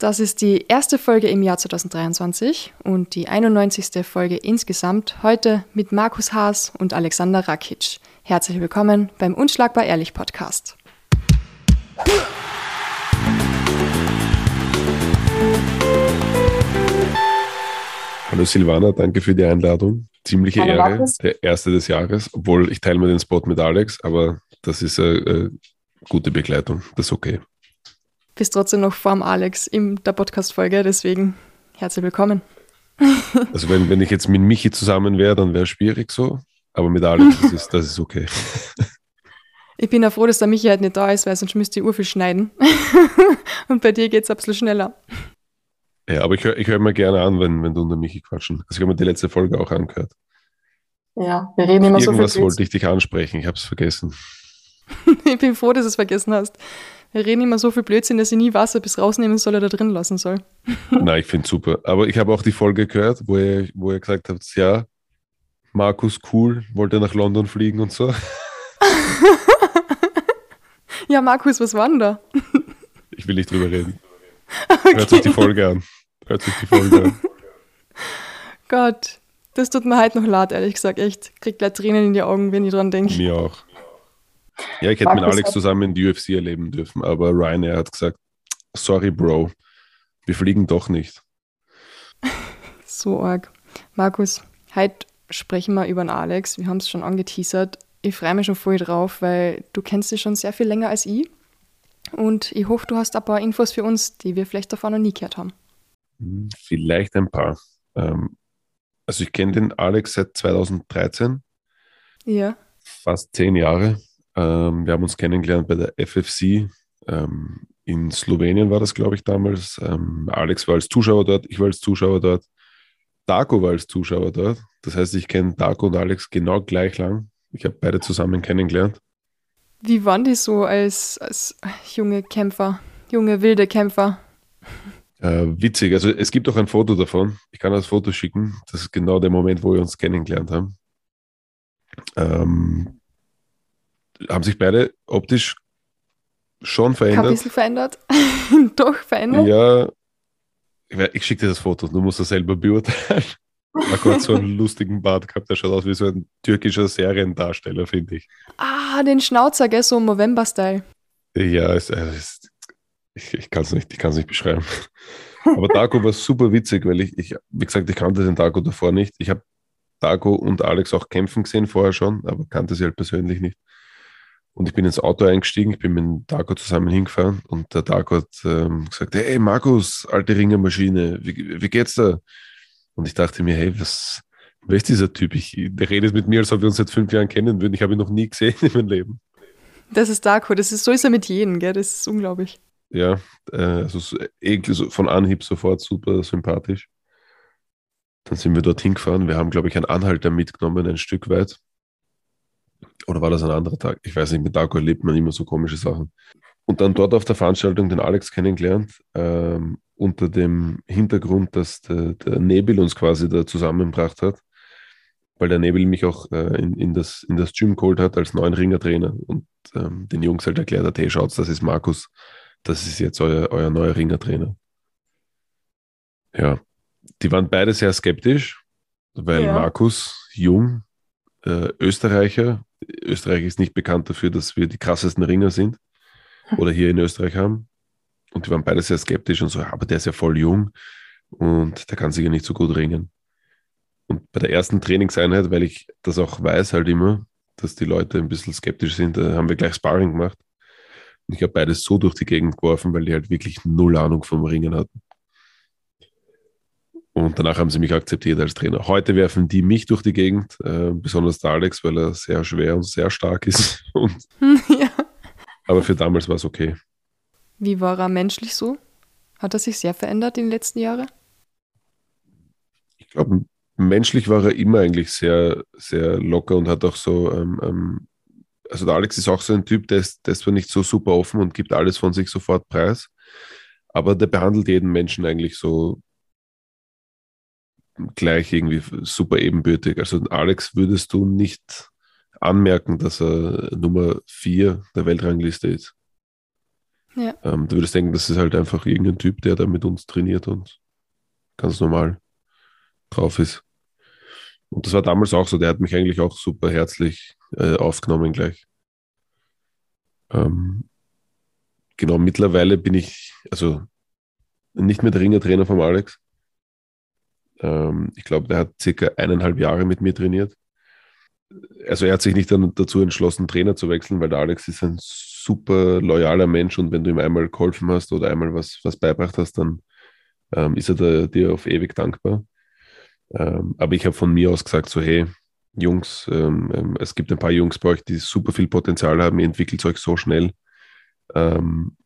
Das ist die erste Folge im Jahr 2023 und die 91. Folge insgesamt heute mit Markus Haas und Alexander Rakic. Herzlich willkommen beim Unschlagbar Ehrlich Podcast. Hallo Silvana, danke für die Einladung. Ziemliche Hallo, Ehre, Markus. der erste des Jahres, obwohl ich teile mir den Spot mit Alex, aber das ist eine, eine gute Begleitung, das ist okay bist trotzdem noch vorm Alex in der Podcast-Folge, deswegen herzlich willkommen. Also wenn, wenn ich jetzt mit Michi zusammen wäre, dann wäre es schwierig so, aber mit Alex, das ist, das ist okay. Ich bin ja froh, dass der Michi halt nicht da ist, weil sonst müsste ich Urviel schneiden. Und bei dir geht es ein bisschen schneller. Ja, aber ich höre ich hör mir gerne an, wenn, wenn du und der Michi quatschen. Also ich habe mir die letzte Folge auch angehört. Ja, wir reden immer Irgendwas so viel. Irgendwas wollte ich dich ansprechen, ich habe es vergessen. ich bin froh, dass du es vergessen hast. Wir reden immer so viel Blödsinn, dass ich nie Wasser bis rausnehmen soll oder drin lassen soll. Nein, ich finde super. Aber ich habe auch die Folge gehört, wo ihr, wo ihr gesagt habt, ja, Markus cool, wollte nach London fliegen und so. ja, Markus, was war denn da? ich will nicht drüber reden. Okay. Hört sich die Folge an. Hört sich die Folge an. Gott, das tut mir halt noch leid, ehrlich gesagt. Echt, krieg gleich Tränen in die Augen, wenn ich dran denke. Mir auch. Ja, ich hätte mit Alex zusammen in die UFC erleben dürfen, aber Ryanair hat gesagt, sorry Bro, wir fliegen doch nicht. So arg. Markus, heute sprechen wir über den Alex. Wir haben es schon angeteasert. Ich freue mich schon voll drauf, weil du kennst dich schon sehr viel länger als ich. Und ich hoffe, du hast ein paar Infos für uns, die wir vielleicht davon noch nie gehört haben. Hm, vielleicht ein paar. Ähm, also ich kenne den Alex seit 2013. Ja. Fast zehn Jahre. Ähm, wir haben uns kennengelernt bei der FFC. Ähm, in Slowenien war das, glaube ich, damals. Ähm, Alex war als Zuschauer dort, ich war als Zuschauer dort. Darko war als Zuschauer dort. Das heißt, ich kenne Darko und Alex genau gleich lang. Ich habe beide zusammen kennengelernt. Wie waren die so als, als junge Kämpfer, junge wilde Kämpfer? Äh, witzig, also es gibt auch ein Foto davon. Ich kann das Foto schicken. Das ist genau der Moment, wo wir uns kennengelernt haben. Ähm, haben sich beide optisch schon verändert. Ein bisschen verändert. Doch verändert. Ja, ich schicke dir das Foto, du musst das selber beurteilen. Marco hat so einen lustigen Bart gehabt, der schaut aus wie so ein türkischer Seriendarsteller, finde ich. Ah, den Schnauzer, gell, so Movember-Style. Ja, es, es, ich, ich kann es nicht, nicht beschreiben. Aber Darko war super witzig, weil ich, ich, wie gesagt, ich kannte den Darko davor nicht. Ich habe Darko und Alex auch kämpfen gesehen vorher schon, aber kannte sie halt persönlich nicht. Und ich bin ins Auto eingestiegen, ich bin mit Darko zusammen hingefahren und der Darko hat ähm, gesagt, hey Markus, alte Ringermaschine, wie, wie geht's da? Und ich dachte mir, hey, was, wer ist dieser Typ? Ich, der redet mit mir, als ob wir uns seit fünf Jahren kennen würden. Ich habe ihn noch nie gesehen in meinem Leben. Das ist Darko, das ist, so ist er mit jedem, gell? das ist unglaublich. Ja, äh, also eh, von Anhieb sofort super sympathisch. Dann sind wir dorthin gefahren. Wir haben, glaube ich, einen Anhalter mitgenommen, ein Stück weit. Oder war das ein anderer Tag? Ich weiß nicht, mit Darko erlebt man immer so komische Sachen. Und dann dort auf der Veranstaltung den Alex kennengelernt, ähm, unter dem Hintergrund, dass der, der, Nebel uns quasi da zusammengebracht hat, weil der Nebel mich auch äh, in, in, das, in das Gym geholt hat als neuen Ringertrainer und ähm, den Jungs halt erklärt hat, hey, schaut, das ist Markus, das ist jetzt euer, euer neuer Ringertrainer. Ja, die waren beide sehr skeptisch, weil ja. Markus, jung, äh, Österreicher, Österreich ist nicht bekannt dafür, dass wir die krassesten Ringer sind oder hier in Österreich haben. Und die waren beide sehr skeptisch und so, aber der ist ja voll jung und der kann sicher nicht so gut ringen. Und bei der ersten Trainingseinheit, weil ich das auch weiß halt immer, dass die Leute ein bisschen skeptisch sind, da haben wir gleich Sparring gemacht. Und ich habe beides so durch die Gegend geworfen, weil die halt wirklich null Ahnung vom Ringen hatten. Und danach haben sie mich akzeptiert als Trainer. Heute werfen die mich durch die Gegend, äh, besonders der Alex, weil er sehr schwer und sehr stark ist. Und, ja. Aber für damals war es okay. Wie war er menschlich so? Hat er sich sehr verändert in den letzten Jahren? Ich glaube, menschlich war er immer eigentlich sehr, sehr locker und hat auch so, ähm, ähm, also der Alex ist auch so ein Typ, der ist, der ist zwar nicht so super offen und gibt alles von sich sofort preis, aber der behandelt jeden Menschen eigentlich so gleich irgendwie super ebenbürtig. Also Alex würdest du nicht anmerken, dass er Nummer 4 der Weltrangliste ist. Ja. Ähm, du würdest denken, das ist halt einfach irgendein Typ, der da mit uns trainiert und ganz normal drauf ist. Und das war damals auch so, der hat mich eigentlich auch super herzlich äh, aufgenommen gleich. Ähm, genau, mittlerweile bin ich, also nicht mehr der Ringertrainer vom Alex. Ähm, ich glaube, der hat circa eineinhalb Jahre mit mir trainiert. Also er hat sich nicht dann dazu entschlossen, Trainer zu wechseln, weil der Alex ist ein super loyaler Mensch und wenn du ihm einmal geholfen hast oder einmal was, was beibracht hast, dann ähm, ist er da, dir auf ewig dankbar. Ähm, aber ich habe von mir aus gesagt, so hey, Jungs, ähm, ähm, es gibt ein paar Jungs bei euch, die super viel Potenzial haben, ihr entwickelt euch so schnell. Ähm,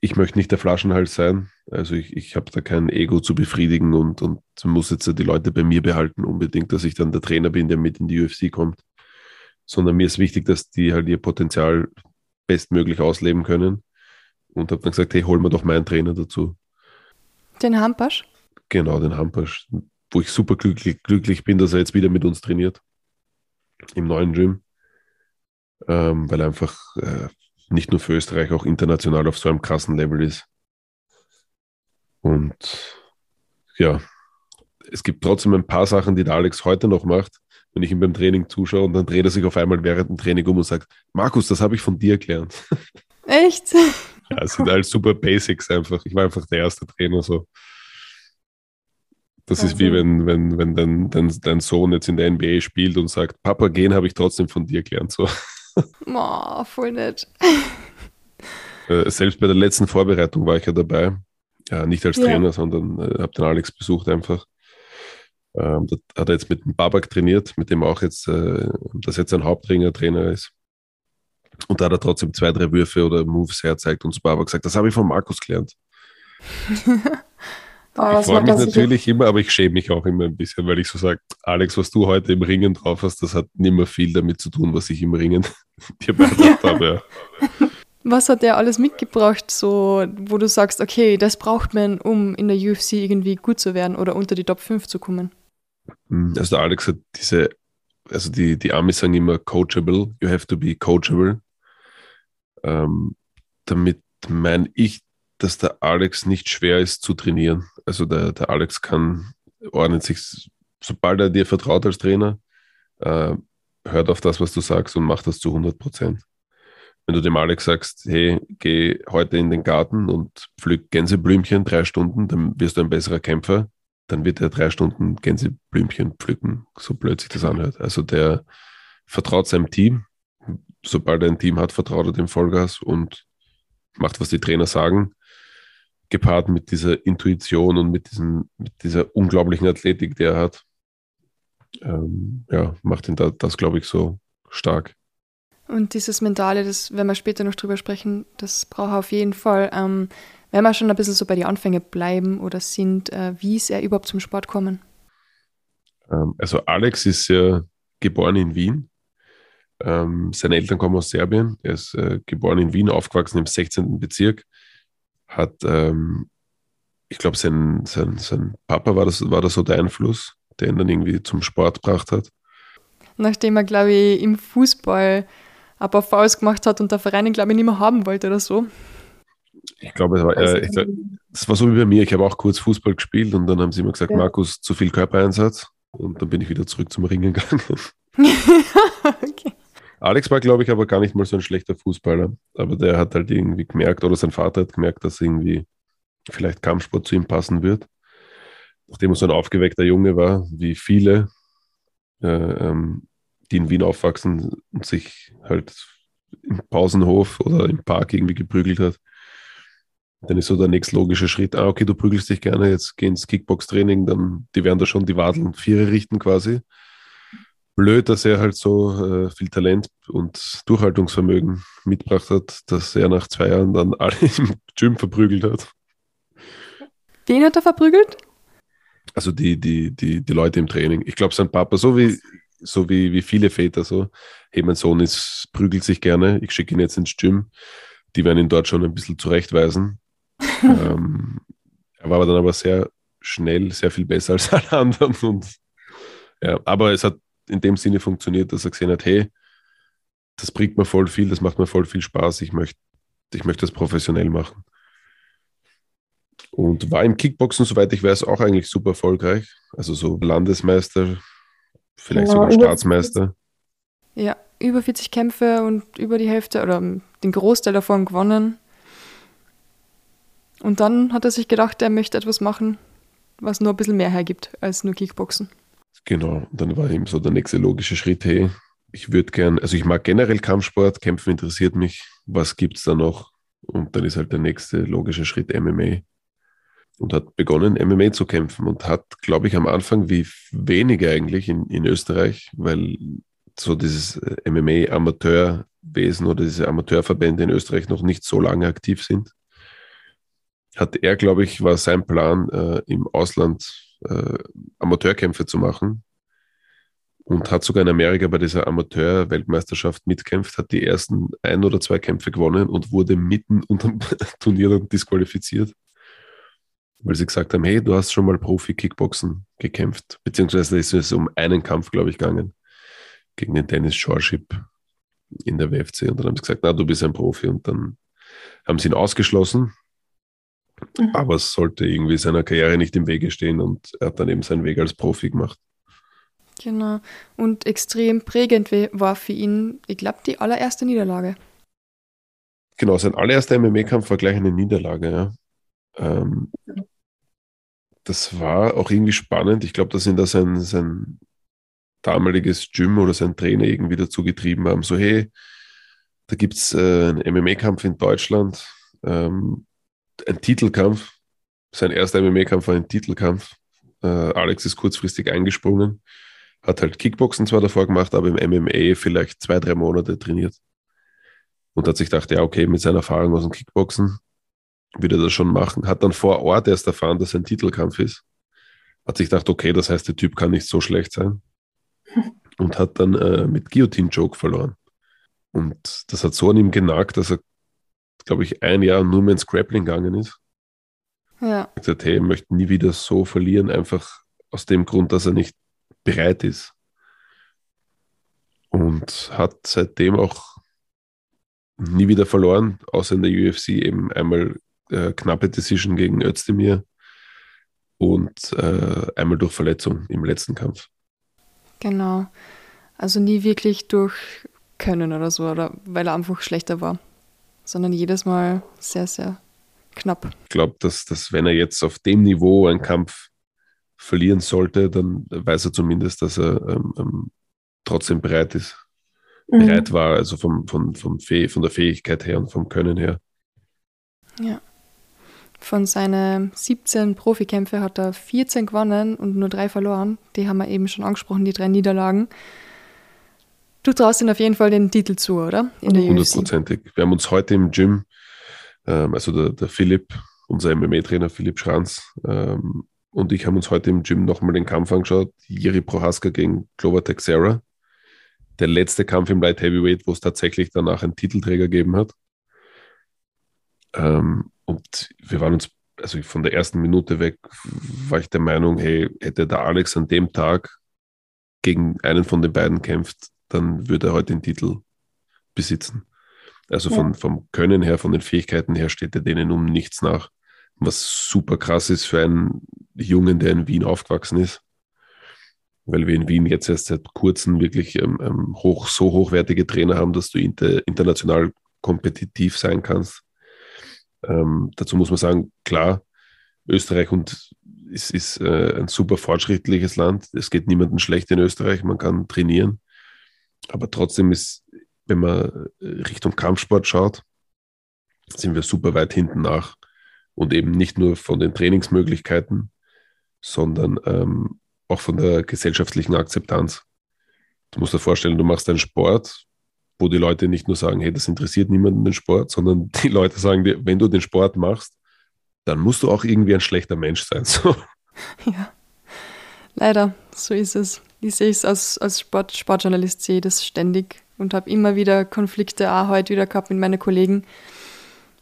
ich möchte nicht der Flaschenhals sein. Also ich, ich habe da kein Ego zu befriedigen und, und muss jetzt die Leute bei mir behalten, unbedingt, dass ich dann der Trainer bin, der mit in die UFC kommt. Sondern mir ist wichtig, dass die halt ihr Potenzial bestmöglich ausleben können. Und habe dann gesagt, hey, hol mir doch meinen Trainer dazu. Den Hampasch? Genau, den Hampasch. Wo ich super glücklich, glücklich bin, dass er jetzt wieder mit uns trainiert. Im neuen Gym. Ähm, weil einfach äh, nicht nur für Österreich, auch international auf so einem krassen Level ist. Und ja, es gibt trotzdem ein paar Sachen, die der Alex heute noch macht, wenn ich ihm beim Training zuschaue und dann dreht er sich auf einmal während dem Training um und sagt, Markus, das habe ich von dir gelernt. Echt? Ja, es sind halt super Basics einfach. Ich war einfach der erste Trainer so. Das ist wie wenn, wenn, wenn dein, dein, dein Sohn jetzt in der NBA spielt und sagt, Papa, gehen habe ich trotzdem von dir gelernt. So. Oh, voll nett. Äh, selbst bei der letzten Vorbereitung war ich ja dabei. Ja, nicht als Trainer, ja. sondern äh, habe den Alex besucht einfach. Ähm, da hat er jetzt mit dem Babak trainiert, mit dem auch jetzt, äh, das jetzt ein Hauptringer-Trainer ist. Und da hat er trotzdem zwei, drei Würfe oder Moves herzeigt und zu Babak gesagt, das habe ich von Markus gelernt. oh, ich freue mich natürlich immer, aber ich schäme mich auch immer ein bisschen, weil ich so sage, Alex, was du heute im Ringen drauf hast, das hat nicht mehr viel damit zu tun, was ich im Ringen dir beigebracht habe. Ja. Was hat er alles mitgebracht, so, wo du sagst, okay, das braucht man, um in der UFC irgendwie gut zu werden oder unter die Top 5 zu kommen? Hm, also der Alex hat diese, also die, die Amis sagen immer coachable, you have to be coachable. Ähm, damit meine ich, dass der Alex nicht schwer ist zu trainieren. Also der, der Alex kann, ordnet sich, sobald er dir vertraut als Trainer, äh, hört auf das, was du sagst und macht das zu 100 Prozent. Wenn du dem Alex sagst, hey, geh heute in den Garten und pflück Gänseblümchen drei Stunden, dann wirst du ein besserer Kämpfer, dann wird er drei Stunden Gänseblümchen pflücken, so blöd sich das anhört. Also der vertraut seinem Team. Sobald er ein Team hat, vertraut er dem Vollgas und macht, was die Trainer sagen gepaart mit dieser Intuition und mit, diesem, mit dieser unglaublichen Athletik, die er hat, ähm, ja, macht ihn da, das, glaube ich, so stark. Und dieses Mentale, das, wenn wir später noch drüber sprechen, das braucht er auf jeden Fall. Ähm, wenn wir schon ein bisschen so bei den Anfängen bleiben oder sind, äh, wie ist er überhaupt zum Sport kommen? Ähm, also Alex ist ja geboren in Wien. Ähm, seine Eltern kommen aus Serbien. Er ist äh, geboren in Wien, aufgewachsen im 16. Bezirk hat, ähm, ich glaube, sein, sein, sein Papa war das, war das so der Einfluss, der ihn dann irgendwie zum Sport gebracht hat. Nachdem er, glaube ich, im Fußball ein paar Fouls gemacht hat und der Verein ihn, glaube ich, nicht mehr haben wollte oder so. Ich glaube, es war, äh, ich, das war so wie bei mir. Ich habe auch kurz Fußball gespielt und dann haben sie immer gesagt, ja. Markus, zu viel Körpereinsatz. Und dann bin ich wieder zurück zum Ringen gegangen. okay. Alex war, glaube ich, aber gar nicht mal so ein schlechter Fußballer. Aber der hat halt irgendwie gemerkt, oder sein Vater hat gemerkt, dass irgendwie vielleicht Kampfsport zu ihm passen wird. Nachdem er so ein aufgeweckter Junge war, wie viele, äh, ähm, die in Wien aufwachsen und sich halt im Pausenhof oder im Park irgendwie geprügelt hat. Dann ist so der nächstlogische Schritt, ah, okay, du prügelst dich gerne, jetzt geh ins Kickbox-Training, dann die werden da schon die Wadeln Viere richten quasi blöd, dass er halt so äh, viel Talent und Durchhaltungsvermögen mitgebracht hat, dass er nach zwei Jahren dann alle im Gym verprügelt hat. Wen hat er verprügelt? Also die, die, die, die Leute im Training. Ich glaube, sein Papa, so wie, so wie, wie viele Väter, so, hey, mein Sohn ist, prügelt sich gerne, ich schicke ihn jetzt ins Gym. Die werden ihn dort schon ein bisschen zurechtweisen. ähm, er war aber dann aber sehr schnell, sehr viel besser als alle anderen. Und, ja, aber es hat in dem Sinne funktioniert, dass er gesehen hat, hey, das bringt mir voll viel, das macht mir voll viel Spaß, ich möchte ich möchte das professionell machen. Und war im Kickboxen, soweit ich weiß, auch eigentlich super erfolgreich. Also so Landesmeister, vielleicht genau, sogar Staatsmeister. Ja, über 40 Kämpfe und über die Hälfte oder den Großteil davon gewonnen. Und dann hat er sich gedacht, er möchte etwas machen, was nur ein bisschen mehr hergibt als nur Kickboxen. Genau, dann war eben so der nächste logische Schritt, hey, ich würde gern, also ich mag generell Kampfsport, Kämpfen interessiert mich, was gibt es da noch? Und dann ist halt der nächste logische Schritt MMA. Und hat begonnen, MMA zu kämpfen und hat, glaube ich, am Anfang wie wenige eigentlich in, in Österreich, weil so dieses äh, MMA-Amateurwesen oder diese Amateurverbände in Österreich noch nicht so lange aktiv sind, hat er, glaube ich, war sein Plan, äh, im Ausland äh, Amateurkämpfe zu machen. Und hat sogar in Amerika bei dieser Amateur-Weltmeisterschaft mitkämpft, hat die ersten ein oder zwei Kämpfe gewonnen und wurde mitten unter dem Turnier dann disqualifiziert, weil sie gesagt haben, hey, du hast schon mal Profi-Kickboxen gekämpft, beziehungsweise ist es um einen Kampf, glaube ich, gegangen, gegen den Dennis Shoreship in der WFC und dann haben sie gesagt, na, du bist ein Profi. Und dann haben sie ihn ausgeschlossen, mhm. aber es sollte irgendwie seiner Karriere nicht im Wege stehen und er hat dann eben seinen Weg als Profi gemacht. Genau. Und extrem prägend war für ihn, ich glaube, die allererste Niederlage. Genau, sein allererster MMA-Kampf war gleich eine Niederlage, ja. Ähm, das war auch irgendwie spannend. Ich glaube, dass ihn da sein, sein damaliges Gym oder sein Trainer irgendwie dazu getrieben haben, so hey, da gibt es äh, einen MMA-Kampf in Deutschland, ähm, ein Titelkampf. Sein erster MMA-Kampf war ein Titelkampf. Äh, Alex ist kurzfristig eingesprungen hat halt Kickboxen zwar davor gemacht, aber im MMA vielleicht zwei, drei Monate trainiert. Und hat sich gedacht, ja, okay, mit seiner Erfahrung aus dem Kickboxen würde er das schon machen. Hat dann vor Ort erst erfahren, dass es ein Titelkampf ist. Hat sich gedacht, okay, das heißt, der Typ kann nicht so schlecht sein. Und hat dann äh, mit Guillotine-Joke verloren. Und das hat so an ihm genagt, dass er, glaube ich, ein Jahr nur mehr ins Grappling gegangen ist. Ja. Er gesagt, hey, er möchte nie wieder so verlieren, einfach aus dem Grund, dass er nicht bereit ist. Und hat seitdem auch nie wieder verloren, außer in der UFC eben einmal äh, knappe Decision gegen Özdemir und äh, einmal durch Verletzung im letzten Kampf. Genau. Also nie wirklich durch Können oder so, oder weil er einfach schlechter war, sondern jedes Mal sehr, sehr knapp. Ich glaube, dass, dass wenn er jetzt auf dem Niveau einen Kampf verlieren sollte, dann weiß er zumindest, dass er ähm, ähm, trotzdem bereit ist. Mhm. Bereit war, also vom, vom, vom von der Fähigkeit her und vom Können her. Ja. Von seinen 17 Profikämpfe hat er 14 gewonnen und nur drei verloren. Die haben wir eben schon angesprochen, die drei Niederlagen. Du traust ihn auf jeden Fall den Titel zu, oder? Hundertprozentig. Wir haben uns heute im Gym, ähm, also der, der Philipp, unser MMA-Trainer Philipp Schranz, ähm, und ich haben uns heute im Gym nochmal den Kampf angeschaut. Jiri Prohaska gegen Glover Texera. Der letzte Kampf im Light Heavyweight, wo es tatsächlich danach einen Titelträger gegeben hat. Ähm, und wir waren uns, also von der ersten Minute weg, war ich der Meinung, hey, hätte der Alex an dem Tag gegen einen von den beiden kämpft, dann würde er heute den Titel besitzen. Also von, ja. vom Können her, von den Fähigkeiten her steht er denen um nichts nach was super krass ist für einen Jungen, der in Wien aufgewachsen ist. Weil wir in Wien jetzt erst seit kurzem wirklich ähm, ähm, hoch, so hochwertige Trainer haben, dass du inter, international kompetitiv sein kannst. Ähm, dazu muss man sagen, klar, Österreich und es ist äh, ein super fortschrittliches Land. Es geht niemandem schlecht in Österreich, man kann trainieren. Aber trotzdem ist, wenn man Richtung Kampfsport schaut, sind wir super weit hinten nach und eben nicht nur von den Trainingsmöglichkeiten, sondern ähm, auch von der gesellschaftlichen Akzeptanz. Du musst dir vorstellen, du machst einen Sport, wo die Leute nicht nur sagen, hey, das interessiert niemanden den Sport, sondern die Leute sagen dir, wenn du den Sport machst, dann musst du auch irgendwie ein schlechter Mensch sein. So. Ja, leider, so ist es. Ich sehe es als, als Sport, Sportjournalist, sehe das ständig und habe immer wieder Konflikte, auch heute wieder gehabt mit meinen Kollegen,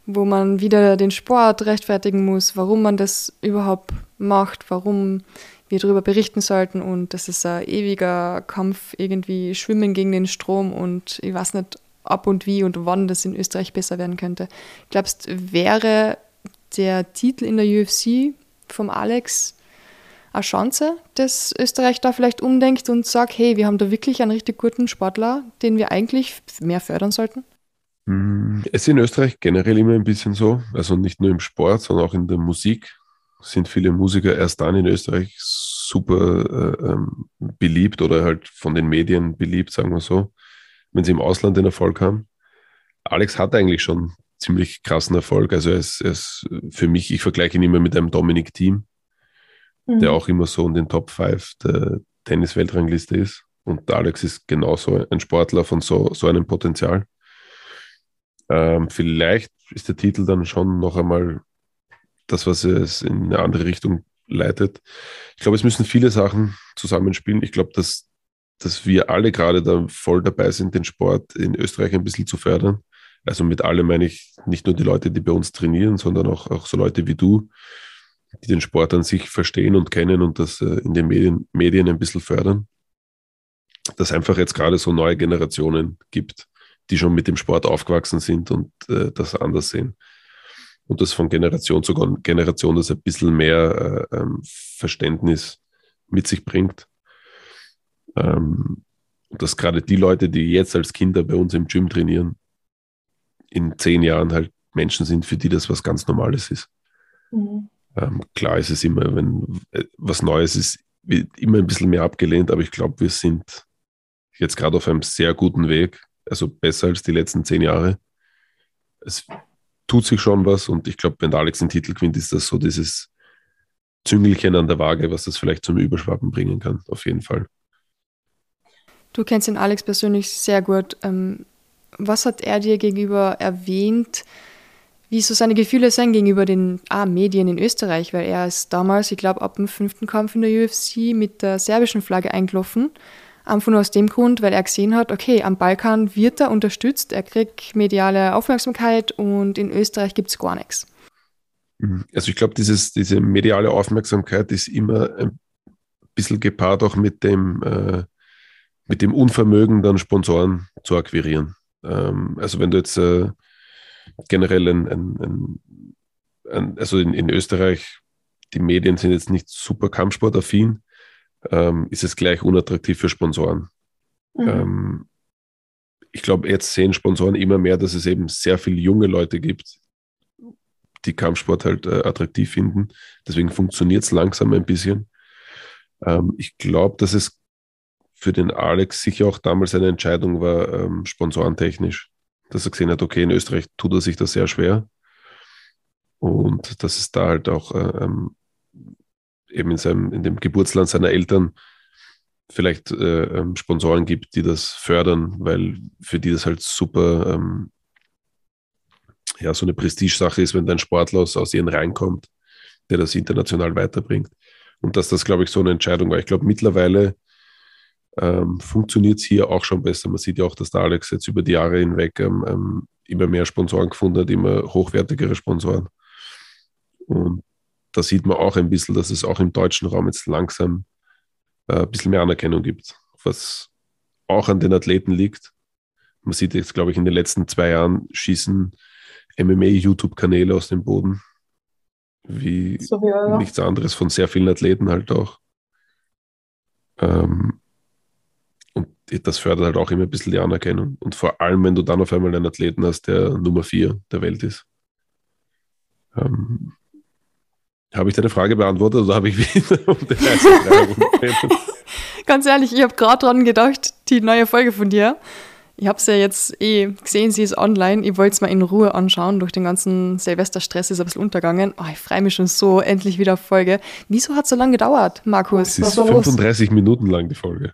wo man wieder den Sport rechtfertigen muss, warum man das überhaupt macht, warum wir darüber berichten sollten und das ist ein ewiger Kampf, irgendwie schwimmen gegen den Strom und ich weiß nicht, ab und wie und wann das in Österreich besser werden könnte. Glaubst wäre der Titel in der UFC vom Alex eine Chance, dass Österreich da vielleicht umdenkt und sagt, hey, wir haben da wirklich einen richtig guten Sportler, den wir eigentlich mehr fördern sollten? Hm, es ist in Österreich generell immer ein bisschen so, also nicht nur im Sport, sondern auch in der Musik sind viele Musiker erst dann in Österreich super äh, ähm, beliebt oder halt von den Medien beliebt, sagen wir so, wenn sie im Ausland den Erfolg haben. Alex hat eigentlich schon ziemlich krassen Erfolg. Also er ist, er ist für mich, ich vergleiche ihn immer mit einem Dominik Team, mhm. der auch immer so in den Top 5 der Tennis-Weltrangliste ist. Und Alex ist genauso ein Sportler von so, so einem Potenzial. Ähm, vielleicht ist der Titel dann schon noch einmal das, was es in eine andere Richtung leitet. Ich glaube, es müssen viele Sachen zusammenspielen. Ich glaube, dass, dass wir alle gerade da voll dabei sind, den Sport in Österreich ein bisschen zu fördern. Also mit alle meine ich nicht nur die Leute, die bei uns trainieren, sondern auch, auch so Leute wie du, die den Sport an sich verstehen und kennen und das äh, in den Medien, Medien ein bisschen fördern. Dass einfach jetzt gerade so neue Generationen gibt, die schon mit dem Sport aufgewachsen sind und äh, das anders sehen. Und das von Generation zu Generation das ein bisschen mehr äh, ähm, Verständnis mit sich bringt. Ähm, dass gerade die Leute, die jetzt als Kinder bei uns im Gym trainieren, in zehn Jahren halt Menschen sind, für die das was ganz Normales ist. Mhm. Ähm, klar ist es immer, wenn äh, was Neues ist, immer ein bisschen mehr abgelehnt, aber ich glaube, wir sind jetzt gerade auf einem sehr guten Weg, also besser als die letzten zehn Jahre. Es tut sich schon was und ich glaube, wenn Alex den Titel gewinnt, ist das so dieses Züngelchen an der Waage, was das vielleicht zum Überschwappen bringen kann, auf jeden Fall. Du kennst den Alex persönlich sehr gut. Ähm, was hat er dir gegenüber erwähnt, wie so seine Gefühle sind gegenüber den ah, Medien in Österreich? Weil er ist damals, ich glaube, ab dem fünften Kampf in der UFC mit der serbischen Flagge eingelaufen. Einfach nur aus dem Grund, weil er gesehen hat, okay, am Balkan wird er unterstützt, er kriegt mediale Aufmerksamkeit und in Österreich gibt es gar nichts. Mhm. Also ich glaube, diese mediale Aufmerksamkeit ist immer ein bisschen gepaart auch mit dem, äh, mit dem Unvermögen, dann Sponsoren zu akquirieren. Ähm, also wenn du jetzt äh, generell ein, ein, ein, also in, in, Österreich, die Medien sind jetzt nicht super kampfsportaffin, ähm, ist es gleich unattraktiv für Sponsoren. Mhm. Ähm, ich glaube, jetzt sehen Sponsoren immer mehr, dass es eben sehr viele junge Leute gibt, die Kampfsport halt äh, attraktiv finden. Deswegen funktioniert es langsam ein bisschen. Ähm, ich glaube, dass es für den Alex sicher auch damals eine Entscheidung war, ähm, sponsorentechnisch, dass er gesehen hat, okay, in Österreich tut er sich das sehr schwer. Und dass es da halt auch äh, ähm, eben in, seinem, in dem Geburtsland seiner Eltern vielleicht äh, ähm, Sponsoren gibt, die das fördern, weil für die das halt super ähm, ja, so eine Prestigesache ist, wenn dein Sportler aus, aus ihren Reihen kommt, der das international weiterbringt. Und dass das, glaube ich, so eine Entscheidung war. Ich glaube, mittlerweile ähm, funktioniert es hier auch schon besser. Man sieht ja auch, dass der Alex jetzt über die Jahre hinweg ähm, ähm, immer mehr Sponsoren gefunden hat, immer hochwertigere Sponsoren. Und da sieht man auch ein bisschen, dass es auch im deutschen Raum jetzt langsam äh, ein bisschen mehr Anerkennung gibt, was auch an den Athleten liegt. Man sieht jetzt, glaube ich, in den letzten zwei Jahren schießen MMA-YouTube-Kanäle aus dem Boden. Wie so, ja, ja. nichts anderes von sehr vielen Athleten halt auch. Ähm, das fördert halt auch immer ein bisschen die Anerkennung. Und vor allem, wenn du dann auf einmal einen Athleten hast, der Nummer vier der Welt ist. Ähm, habe ich deine Frage beantwortet oder habe ich wieder um den Ganz ehrlich, ich habe gerade dran gedacht, die neue Folge von dir. Ich habe es ja jetzt eh gesehen, sie ist online. Ich wollte es mal in Ruhe anschauen. Durch den ganzen Silvesterstress ist ein bisschen untergegangen. Oh, ich freue mich schon so, endlich wieder auf Folge. Wieso hat es so lange gedauert, Markus? Es ist 35 Minuten lang, die Folge.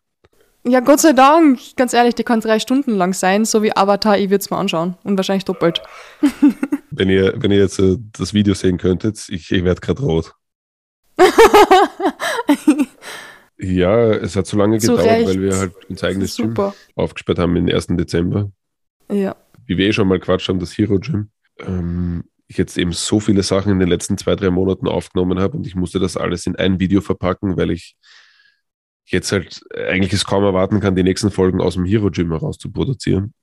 Ja, Gott sei Dank. Ganz ehrlich, die kann drei Stunden lang sein, so wie Avatar. Ich würde es mal anschauen. Und wahrscheinlich doppelt. wenn, ihr, wenn ihr jetzt äh, das Video sehen könntet, ich, ich werde gerade rot. ja, es hat so lange Zu gedauert, Recht. weil wir halt unser eigenes Gym aufgesperrt haben im 1. Dezember. Ja. Wie wir eh schon mal quatscht haben, das Hero Gym. Ähm, ich jetzt eben so viele Sachen in den letzten zwei, drei Monaten aufgenommen habe und ich musste das alles in ein Video verpacken, weil ich jetzt halt eigentlich es kaum erwarten kann, die nächsten Folgen aus dem Hero Gym heraus zu produzieren.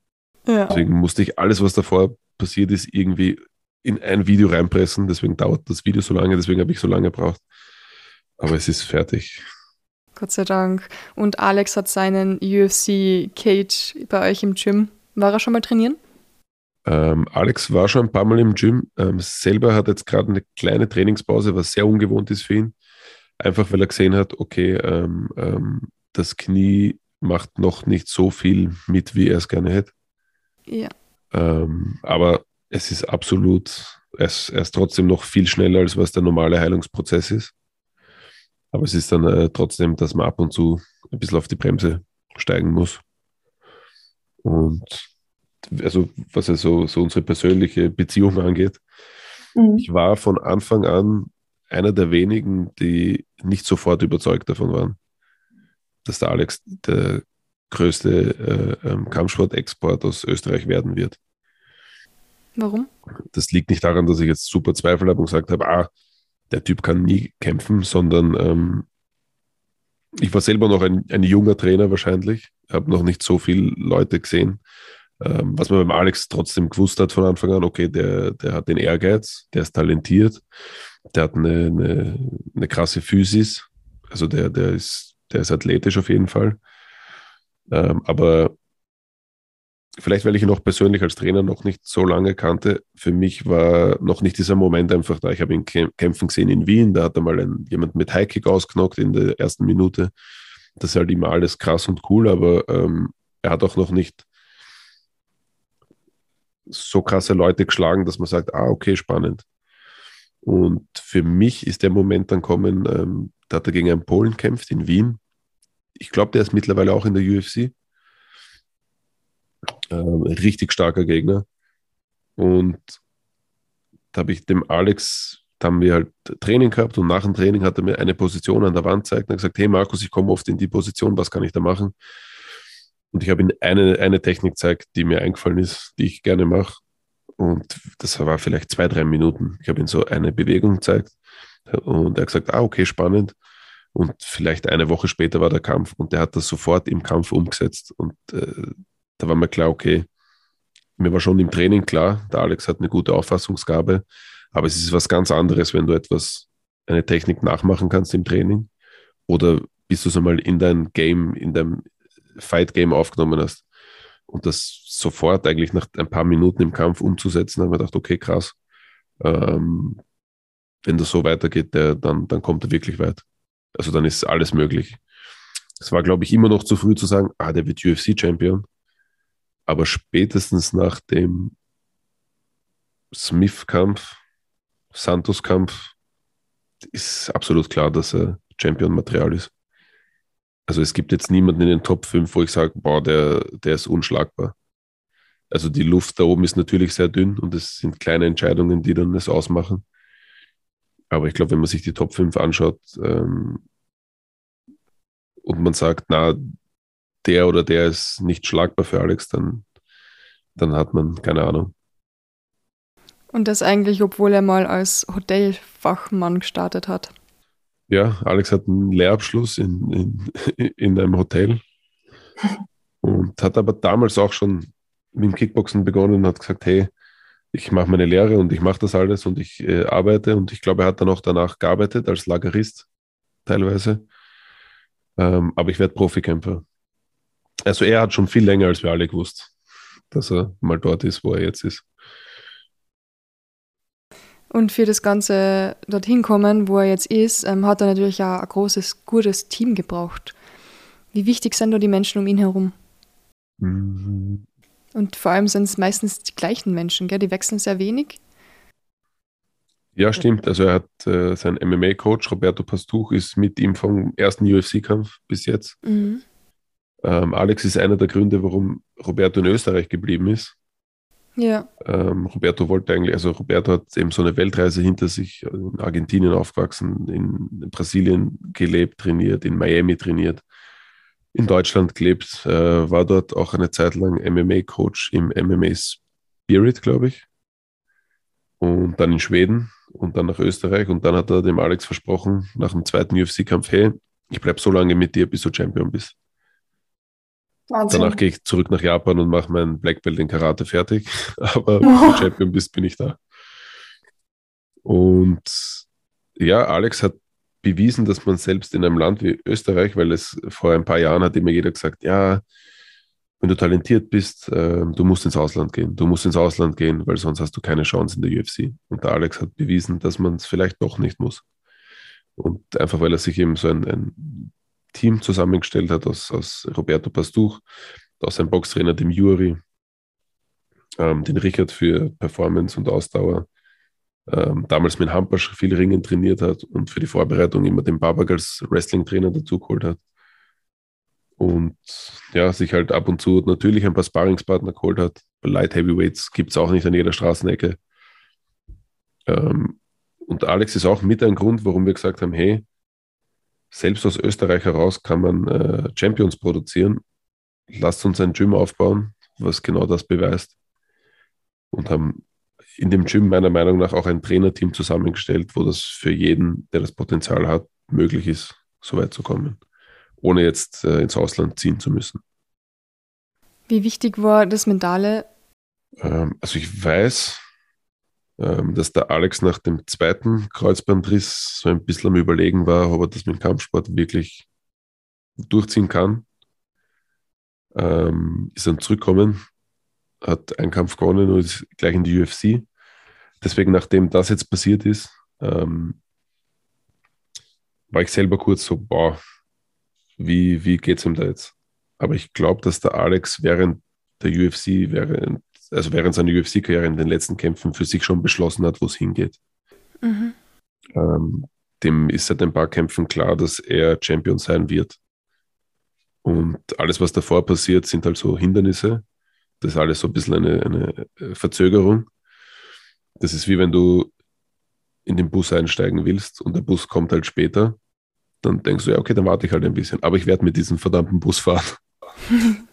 Ja. Deswegen musste ich alles, was davor passiert ist, irgendwie in ein Video reinpressen. Deswegen dauert das Video so lange, deswegen habe ich so lange gebraucht. Aber es ist fertig. Gott sei Dank. Und Alex hat seinen UFC Cage bei euch im Gym. War er schon mal trainieren? Ähm, Alex war schon ein paar Mal im Gym. Ähm, selber hat jetzt gerade eine kleine Trainingspause, was sehr ungewohnt ist für ihn. Einfach weil er gesehen hat, okay, ähm, ähm das Knie macht noch nicht so viel mit, wie er es gerne hätte. Ja. Ähm, aber es ist absolut, es, er ist trotzdem noch viel schneller, als was der normale Heilungsprozess ist. Aber es ist dann äh, trotzdem, dass man ab und zu ein bisschen auf die Bremse steigen muss. Und also was ja so, so unsere persönliche Beziehung angeht, mhm. ich war von Anfang an einer der wenigen, die nicht sofort überzeugt davon waren, dass der Alex der größte äh, ähm, Kampfsport-Export aus Österreich werden wird. Warum? Das liegt nicht daran, dass ich jetzt super Zweifel habe und gesagt habe, ah, der Typ kann nie kämpfen, sondern ähm, ich war selber noch ein, ein junger Trainer wahrscheinlich, habe noch nicht so viele Leute gesehen. Ähm, was man beim Alex trotzdem gewusst hat von Anfang an, okay, der, der hat den Ehrgeiz, der ist talentiert, der hat eine, eine, eine krasse Physis, also der, der, ist, der ist athletisch auf jeden Fall. Ähm, aber vielleicht weil ich ihn auch persönlich als Trainer noch nicht so lange kannte, für mich war noch nicht dieser Moment einfach da. Ich habe ihn kämpfen gesehen in Wien, da hat er mal ein, jemand mit Highkick ausgenockt in der ersten Minute. Das ist halt immer alles krass und cool, aber ähm, er hat auch noch nicht so krasse Leute geschlagen, dass man sagt, ah, okay, spannend. Und für mich ist der Moment dann kommen, ähm, da hat er gegen einen Polen kämpft in Wien. Ich glaube, der ist mittlerweile auch in der UFC. Ähm, richtig starker Gegner. Und da habe ich dem Alex, da haben wir halt Training gehabt und nach dem Training hat er mir eine Position an der Wand gezeigt und hat gesagt, hey Markus, ich komme oft in die Position, was kann ich da machen? Und ich habe ihm eine, eine Technik gezeigt, die mir eingefallen ist, die ich gerne mache. Und das war vielleicht zwei, drei Minuten. Ich habe ihm so eine Bewegung gezeigt und er hat gesagt, ah, okay, spannend. Und vielleicht eine Woche später war der Kampf und der hat das sofort im Kampf umgesetzt. Und äh, da war mir klar, okay, mir war schon im Training klar, der Alex hat eine gute Auffassungsgabe, aber es ist was ganz anderes, wenn du etwas, eine Technik nachmachen kannst im Training oder bis du es einmal in dein Game, in deinem Fight-Game aufgenommen hast und das sofort eigentlich nach ein paar Minuten im Kampf umzusetzen, haben wir gedacht, okay, krass, ähm, wenn das so weitergeht, der, dann, dann kommt er wirklich weit. Also dann ist alles möglich. Es war, glaube ich, immer noch zu früh zu sagen, ah, der wird UFC-Champion. Aber spätestens nach dem Smith-Kampf, Santos-Kampf, ist absolut klar, dass er Champion-Material ist. Also es gibt jetzt niemanden in den Top 5, wo ich sage, boah, der, der ist unschlagbar. Also die Luft da oben ist natürlich sehr dünn und es sind kleine Entscheidungen, die dann das ausmachen. Aber ich glaube, wenn man sich die Top 5 anschaut ähm, und man sagt, na, der oder der ist nicht schlagbar für Alex, dann, dann hat man keine Ahnung. Und das eigentlich, obwohl er mal als Hotelfachmann gestartet hat. Ja, Alex hat einen Lehrabschluss in, in, in einem Hotel und hat aber damals auch schon mit dem Kickboxen begonnen und hat gesagt, hey, ich mache meine Lehre und ich mache das alles und ich äh, arbeite und ich glaube, er hat dann auch danach gearbeitet als Lagerist teilweise. Ähm, aber ich werde Profikämpfer. Also er hat schon viel länger als wir alle gewusst, dass er mal dort ist, wo er jetzt ist. Und für das Ganze dorthin kommen, wo er jetzt ist, ähm, hat er natürlich auch ein großes, gutes Team gebraucht. Wie wichtig sind da die Menschen um ihn herum? Mhm. Und vor allem sind es meistens die gleichen Menschen, gell? die wechseln sehr wenig. Ja, stimmt. Also er hat äh, sein MMA-Coach, Roberto Pastuch, ist mit ihm vom ersten UFC-Kampf bis jetzt. Mhm. Ähm, Alex ist einer der Gründe, warum Roberto in Österreich geblieben ist. Ja. Ähm, Roberto wollte eigentlich, also Roberto hat eben so eine Weltreise hinter sich, in Argentinien aufgewachsen, in Brasilien gelebt, trainiert, in Miami trainiert, in Deutschland gelebt, äh, war dort auch eine Zeit lang MMA-Coach im MMA Spirit, glaube ich. Und dann in Schweden und dann nach Österreich. Und dann hat er dem Alex versprochen, nach dem zweiten UFC-Kampf, hey, ich bleibe so lange mit dir, bis du Champion bist. Wahnsinn. Danach gehe ich zurück nach Japan und mache mein Black Belt in Karate fertig. Aber wenn du Champion bist, bin ich da. Und ja, Alex hat bewiesen, dass man selbst in einem Land wie Österreich, weil es vor ein paar Jahren hat immer jeder gesagt, ja, wenn du talentiert bist, äh, du musst ins Ausland gehen. Du musst ins Ausland gehen, weil sonst hast du keine Chance in der UFC. Und der Alex hat bewiesen, dass man es vielleicht doch nicht muss. Und einfach weil er sich eben so ein, ein Team zusammengestellt hat aus, aus Roberto Pastuch, aus seinem Boxtrainer, dem Juri, ähm, den Richard für Performance und Ausdauer, ähm, damals mit Hampasch viel Ringen trainiert hat und für die Vorbereitung immer den Babak als Wrestling-Trainer dazu geholt hat. Und ja, sich halt ab und zu natürlich ein paar Sparringspartner geholt hat. Light Heavyweights gibt es auch nicht an jeder Straßenecke. Ähm, und Alex ist auch mit ein Grund, warum wir gesagt haben, hey, selbst aus Österreich heraus kann man äh, Champions produzieren. Lasst uns ein Gym aufbauen, was genau das beweist. Und haben in dem Gym meiner Meinung nach auch ein Trainerteam zusammengestellt, wo das für jeden, der das Potenzial hat, möglich ist, so weit zu kommen, ohne jetzt äh, ins Ausland ziehen zu müssen. Wie wichtig war das Mentale? Ähm, also ich weiß, dass der Alex nach dem zweiten Kreuzbandriss so ein bisschen am Überlegen war, ob er das mit dem Kampfsport wirklich durchziehen kann. Ähm, ist dann zurückgekommen, hat einen Kampf gewonnen und ist gleich in die UFC. Deswegen, nachdem das jetzt passiert ist, ähm, war ich selber kurz so, boah, wie, wie es ihm da jetzt? Aber ich glaube, dass der Alex während der UFC, während also während seiner UFC-Karriere in den letzten Kämpfen für sich schon beschlossen hat, wo es hingeht. Mhm. Ähm, dem ist seit ein paar Kämpfen klar, dass er Champion sein wird. Und alles, was davor passiert, sind halt so Hindernisse. Das ist alles so ein bisschen eine, eine äh, Verzögerung. Das ist wie wenn du in den Bus einsteigen willst und der Bus kommt halt später. Dann denkst du, ja, okay, dann warte ich halt ein bisschen. Aber ich werde mit diesem verdammten Bus fahren.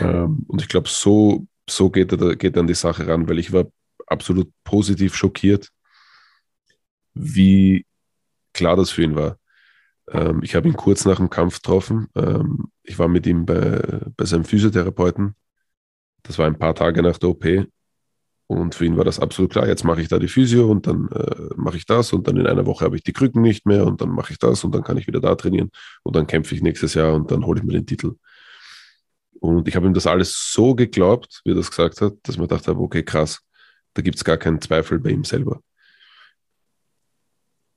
ähm, und ich glaube, so so geht er, geht er an die Sache ran, weil ich war absolut positiv schockiert, wie klar das für ihn war. Ähm, ich habe ihn kurz nach dem Kampf getroffen. Ähm, ich war mit ihm bei, bei seinem Physiotherapeuten. Das war ein paar Tage nach der OP. Und für ihn war das absolut klar. Jetzt mache ich da die Physio und dann äh, mache ich das und dann in einer Woche habe ich die Krücken nicht mehr und dann mache ich das und dann kann ich wieder da trainieren und dann kämpfe ich nächstes Jahr und dann hole ich mir den Titel. Und ich habe ihm das alles so geglaubt, wie er das gesagt hat, dass man dachte, okay, krass, da gibt es gar keinen Zweifel bei ihm selber.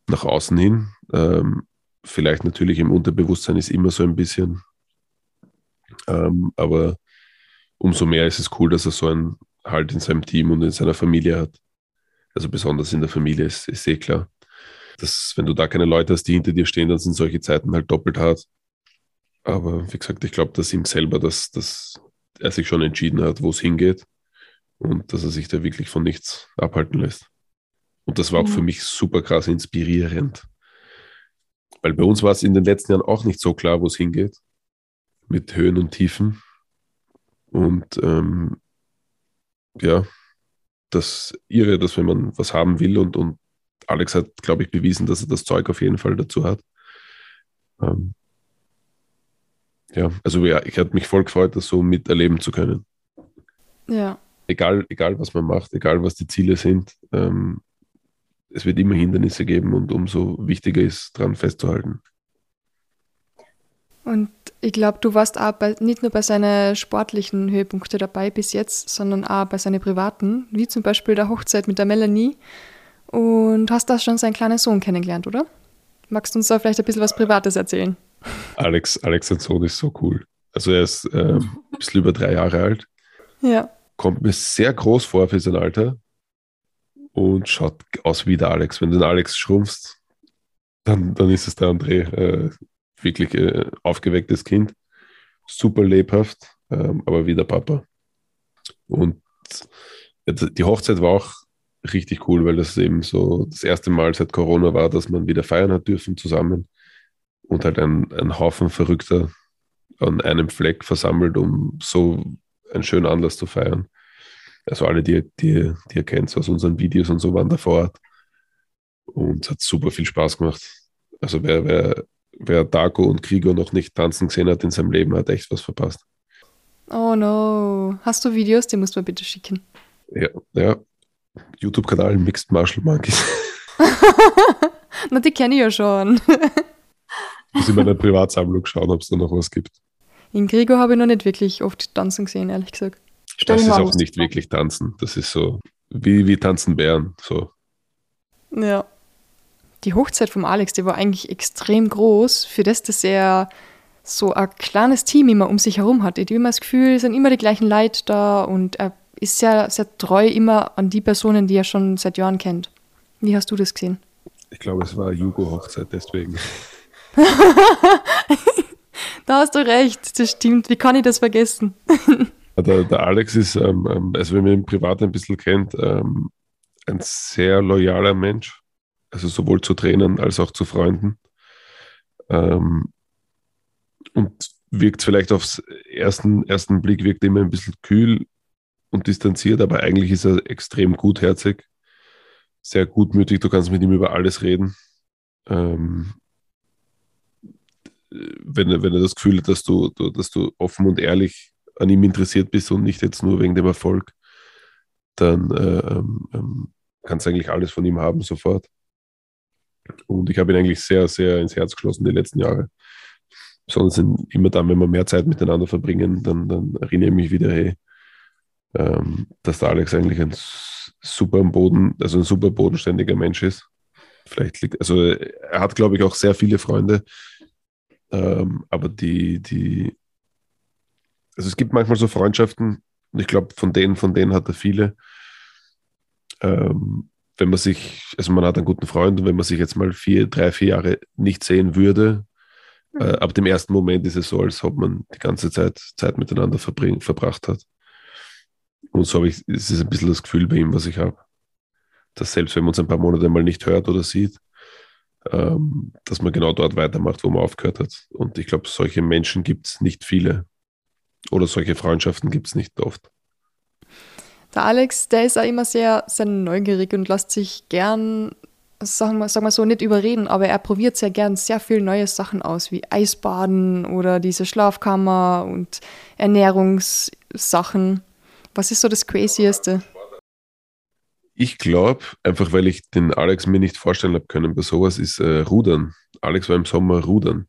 Nach außen hin, ähm, vielleicht natürlich im Unterbewusstsein ist immer so ein bisschen, ähm, aber umso mehr ist es cool, dass er so einen Halt in seinem Team und in seiner Familie hat. Also besonders in der Familie ist, ist eh klar. Dass, wenn du da keine Leute hast, die hinter dir stehen, dann sind solche Zeiten halt doppelt hart. Aber wie gesagt, ich glaube, dass ihm selber, dass, dass er sich schon entschieden hat, wo es hingeht und dass er sich da wirklich von nichts abhalten lässt. Und das war auch mhm. für mich super krass inspirierend. Weil bei uns war es in den letzten Jahren auch nicht so klar, wo es hingeht. Mit Höhen und Tiefen. Und ähm, ja, das irre, dass wenn man was haben will und, und Alex hat, glaube ich, bewiesen, dass er das Zeug auf jeden Fall dazu hat. Ähm, ja, also ja, ich hatte mich voll gefreut, das so miterleben zu können. Ja. Egal, egal was man macht, egal was die Ziele sind, ähm, es wird immer Hindernisse geben und umso wichtiger ist, daran festzuhalten. Und ich glaube, du warst auch bei, nicht nur bei seinen sportlichen Höhepunkten dabei bis jetzt, sondern auch bei seinen privaten, wie zum Beispiel der Hochzeit mit der Melanie. Und hast da schon seinen kleinen Sohn kennengelernt, oder? Magst du uns da vielleicht ein bisschen was Privates erzählen? Alex, Alex, sein Sohn ist so cool. Also er ist äh, ein bisschen über drei Jahre alt. Ja. Kommt mir sehr groß vor für sein Alter und schaut aus wie der Alex. Wenn du den Alex schrumpfst, dann, dann ist es der André. Äh, wirklich äh, aufgewecktes Kind. Super lebhaft, ähm, aber wie der Papa. Und die Hochzeit war auch richtig cool, weil das eben so das erste Mal seit Corona war, dass man wieder feiern hat dürfen zusammen und halt ein, ein Haufen Verrückter an einem Fleck versammelt, um so einen schönen Anlass zu feiern. Also alle, die, die, die ihr kennt aus unseren Videos und so, waren da vor Ort. Und es hat super viel Spaß gemacht. Also wer, wer, wer Darko und Krieger noch nicht tanzen gesehen hat in seinem Leben, hat echt was verpasst. Oh no. Hast du Videos? Die musst du mir bitte schicken. Ja, ja. YouTube-Kanal Mixed Martial Monkeys. Na, die kenne ich ja schon. Muss in meiner Privatsammlung schauen, ob es da noch was gibt. In Gregor habe ich noch nicht wirklich oft tanzen gesehen, ehrlich gesagt. das ist auch nicht wirklich tanzen. Das ist so wie, wie tanzen Bären. So. Ja. Die Hochzeit vom Alex, die war eigentlich extrem groß, für das, dass er so ein kleines Team immer um sich herum hat. Ich habe immer das Gefühl, es sind immer die gleichen Leute da und er ist sehr, sehr treu immer an die Personen, die er schon seit Jahren kennt. Wie hast du das gesehen? Ich glaube, es war Jugo-Hochzeit, deswegen. da hast du recht, das stimmt. Wie kann ich das vergessen? der, der, Alex ist, ähm, ähm, also wenn man ihn privat ein bisschen kennt, ähm, ein sehr loyaler Mensch. Also sowohl zu Trainern als auch zu Freunden. Ähm, und wirkt vielleicht aufs ersten, ersten Blick, wirkt immer ein bisschen kühl und distanziert, aber eigentlich ist er extrem gutherzig, sehr gutmütig. Du kannst mit ihm über alles reden. Ähm, wenn, er, wenn er das Gefühl hat, dass du, du, dass du offen und ehrlich an ihm interessiert bist und nicht jetzt nur wegen dem Erfolg, dann äh, ähm, ähm kannst du eigentlich alles von ihm haben sofort. Und ich habe ihn eigentlich sehr, sehr ins Herz geschlossen die letzten Jahre. Besonders immer dann, wenn wir mehr Zeit miteinander verbringen, dann, dann erinnere ich mich wieder, hey, ähm, dass der Alex eigentlich ein super Boden, also ein super bodenständiger Mensch ist. Vielleicht liegt, also er hat, glaube ich, auch sehr viele Freunde, ähm, aber die, die, also es gibt manchmal so Freundschaften, und ich glaube, von denen, von denen hat er viele. Ähm, wenn man sich, also man hat einen guten Freund und wenn man sich jetzt mal vier, drei, vier Jahre nicht sehen würde, äh, mhm. ab dem ersten Moment ist es so, als ob man die ganze Zeit Zeit miteinander verbracht hat. Und so habe ich, es ist ein bisschen das Gefühl bei ihm, was ich habe. Dass selbst wenn man uns ein paar Monate mal nicht hört oder sieht, ähm, dass man genau dort weitermacht, wo man aufgehört hat. Und ich glaube, solche Menschen gibt es nicht viele. Oder solche Freundschaften gibt es nicht oft. Der Alex, der ist auch immer sehr, sehr neugierig und lässt sich gern, sagen wir, sagen wir so, nicht überreden, aber er probiert sehr gern sehr viele neue Sachen aus, wie Eisbaden oder diese Schlafkammer und Ernährungssachen. Was ist so das Crazieste? Ich glaube, einfach weil ich den Alex mir nicht vorstellen habe können bei sowas, ist äh, Rudern. Alex war im Sommer Rudern.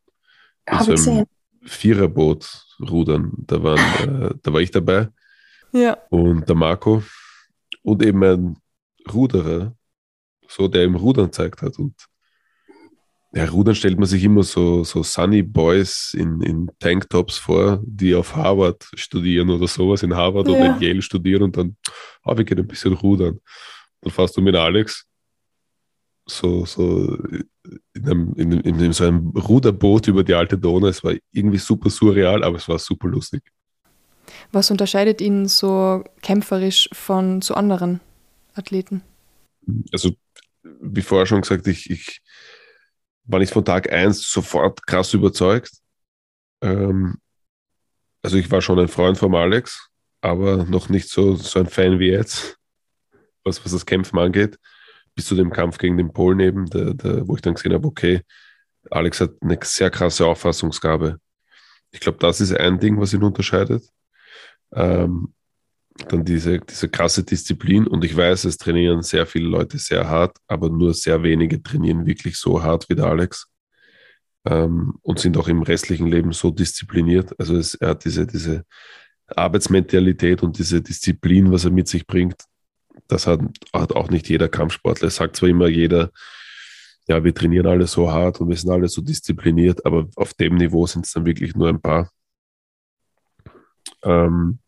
Hab ich gesehen. Viererboot rudern. Da, waren, äh, da war ich dabei. Ja. Und der Marco und eben ein Ruderer, so der im Rudern zeigt hat. Und ja, Rudern stellt man sich immer so, so Sunny Boys in, in Tanktops vor, die auf Harvard studieren oder sowas, in Harvard ja. oder in Yale studieren und dann, ah, wir gehen ein bisschen rudern. Dann fährst du mit Alex so, so in, einem, in, in, in so einem Ruderboot über die alte Donau. Es war irgendwie super surreal, aber es war super lustig. Was unterscheidet ihn so kämpferisch von zu anderen Athleten? Also, wie vorher schon gesagt, ich, ich war nicht von Tag 1 sofort krass überzeugt. Ähm, also ich war schon ein Freund von Alex, aber noch nicht so, so ein Fan wie jetzt, was, was das Kämpfen angeht. Bis zu dem Kampf gegen den Polen eben, der, der, wo ich dann gesehen habe, okay, Alex hat eine sehr krasse Auffassungsgabe. Ich glaube, das ist ein Ding, was ihn unterscheidet. Ähm, dann diese, diese krasse Disziplin und ich weiß, es trainieren sehr viele Leute sehr hart, aber nur sehr wenige trainieren wirklich so hart wie der Alex ähm, und sind auch im restlichen Leben so diszipliniert. Also es, er hat diese, diese Arbeitsmentalität und diese Disziplin, was er mit sich bringt, das hat, hat auch nicht jeder Kampfsportler. Es sagt zwar immer jeder, ja, wir trainieren alle so hart und wir sind alle so diszipliniert, aber auf dem Niveau sind es dann wirklich nur ein paar. Ähm,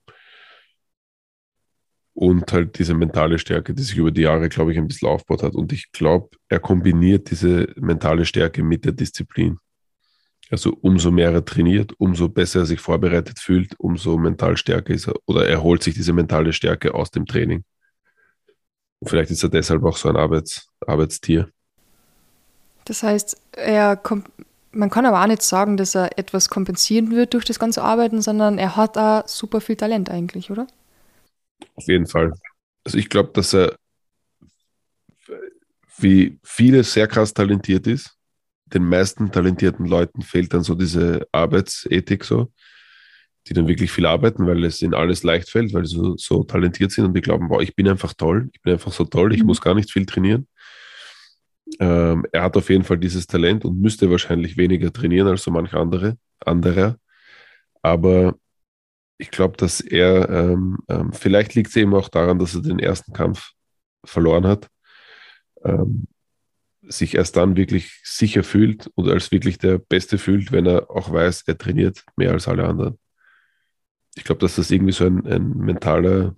und halt diese mentale Stärke, die sich über die Jahre, glaube ich, ein bisschen aufgebaut hat. Und ich glaube, er kombiniert diese mentale Stärke mit der Disziplin. Also umso mehr er trainiert, umso besser er sich vorbereitet fühlt, umso mental stärker ist er oder er holt sich diese mentale Stärke aus dem Training. Und vielleicht ist er deshalb auch so ein Arbeits Arbeitstier. Das heißt, er kommt, man kann aber auch nicht sagen, dass er etwas kompensieren wird durch das ganze Arbeiten, sondern er hat da super viel Talent eigentlich, oder? Auf jeden Fall. Also ich glaube, dass er wie viele sehr krass talentiert ist. Den meisten talentierten Leuten fehlt dann so diese Arbeitsethik so. Die dann wirklich viel arbeiten, weil es ihnen alles leicht fällt, weil sie so, so talentiert sind und die glauben, boah, ich bin einfach toll, ich bin einfach so toll, ich mhm. muss gar nicht viel trainieren. Ähm, er hat auf jeden Fall dieses Talent und müsste wahrscheinlich weniger trainieren als so manch andere, anderer. Aber ich glaube, dass er, ähm, ähm, vielleicht liegt es eben auch daran, dass er den ersten Kampf verloren hat, ähm, sich erst dann wirklich sicher fühlt und als wirklich der Beste fühlt, wenn er auch weiß, er trainiert mehr als alle anderen. Ich glaube, dass das irgendwie so ein, ein mentaler,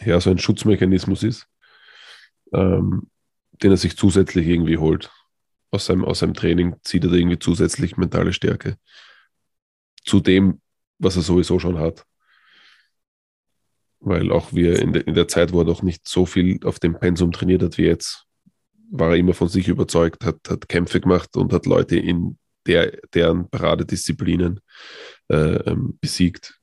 ja, so ein Schutzmechanismus ist, ähm, den er sich zusätzlich irgendwie holt. Aus seinem, aus seinem Training zieht er da irgendwie zusätzlich mentale Stärke. Zu dem, was er sowieso schon hat. Weil auch wir in, de, in der Zeit, wo er noch nicht so viel auf dem Pensum trainiert hat wie jetzt, war er immer von sich überzeugt, hat, hat Kämpfe gemacht und hat Leute in der, deren Paradedisziplinen äh, ähm, besiegt,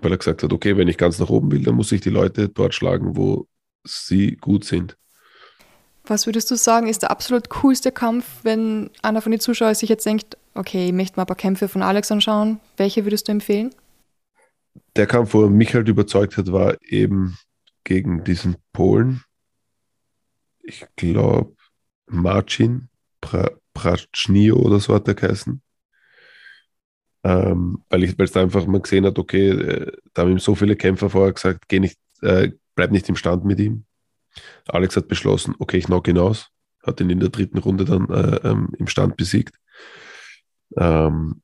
weil er gesagt hat, okay, wenn ich ganz nach oben will, dann muss ich die Leute dort schlagen, wo sie gut sind. Was würdest du sagen, ist der absolut coolste Kampf, wenn einer von den Zuschauern sich jetzt denkt, okay, ich möchte mal ein paar Kämpfe von Alex anschauen. Welche würdest du empfehlen? Der Kampf, wo er mich halt überzeugt hat, war eben gegen diesen Polen. Ich glaube, Marcin pra Pratschnio oder so hat er geheißen. Ähm, weil es da einfach mal gesehen hat, okay, äh, da haben ihm so viele Kämpfer vorher gesagt, geh nicht, äh, bleib nicht im Stand mit ihm. Alex hat beschlossen, okay, ich knock ihn aus, hat ihn in der dritten Runde dann äh, ähm, im Stand besiegt. Ähm,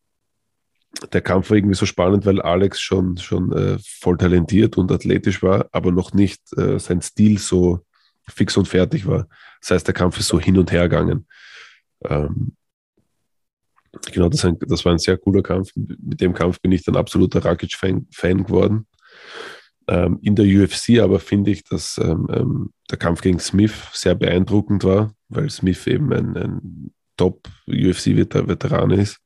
der Kampf war irgendwie so spannend, weil Alex schon, schon äh, voll talentiert und athletisch war, aber noch nicht äh, sein Stil so fix und fertig war. Das heißt, der Kampf ist so hin und her gegangen. Ähm, genau, das, ein, das, war ein sehr cooler Kampf. Mit dem Kampf bin ich dann absoluter Rakic-Fan Fan geworden. Ähm, in der UFC aber finde ich, dass ähm, ähm, der Kampf gegen Smith sehr beeindruckend war, weil Smith eben ein, ein Top-UFC-Veteran ist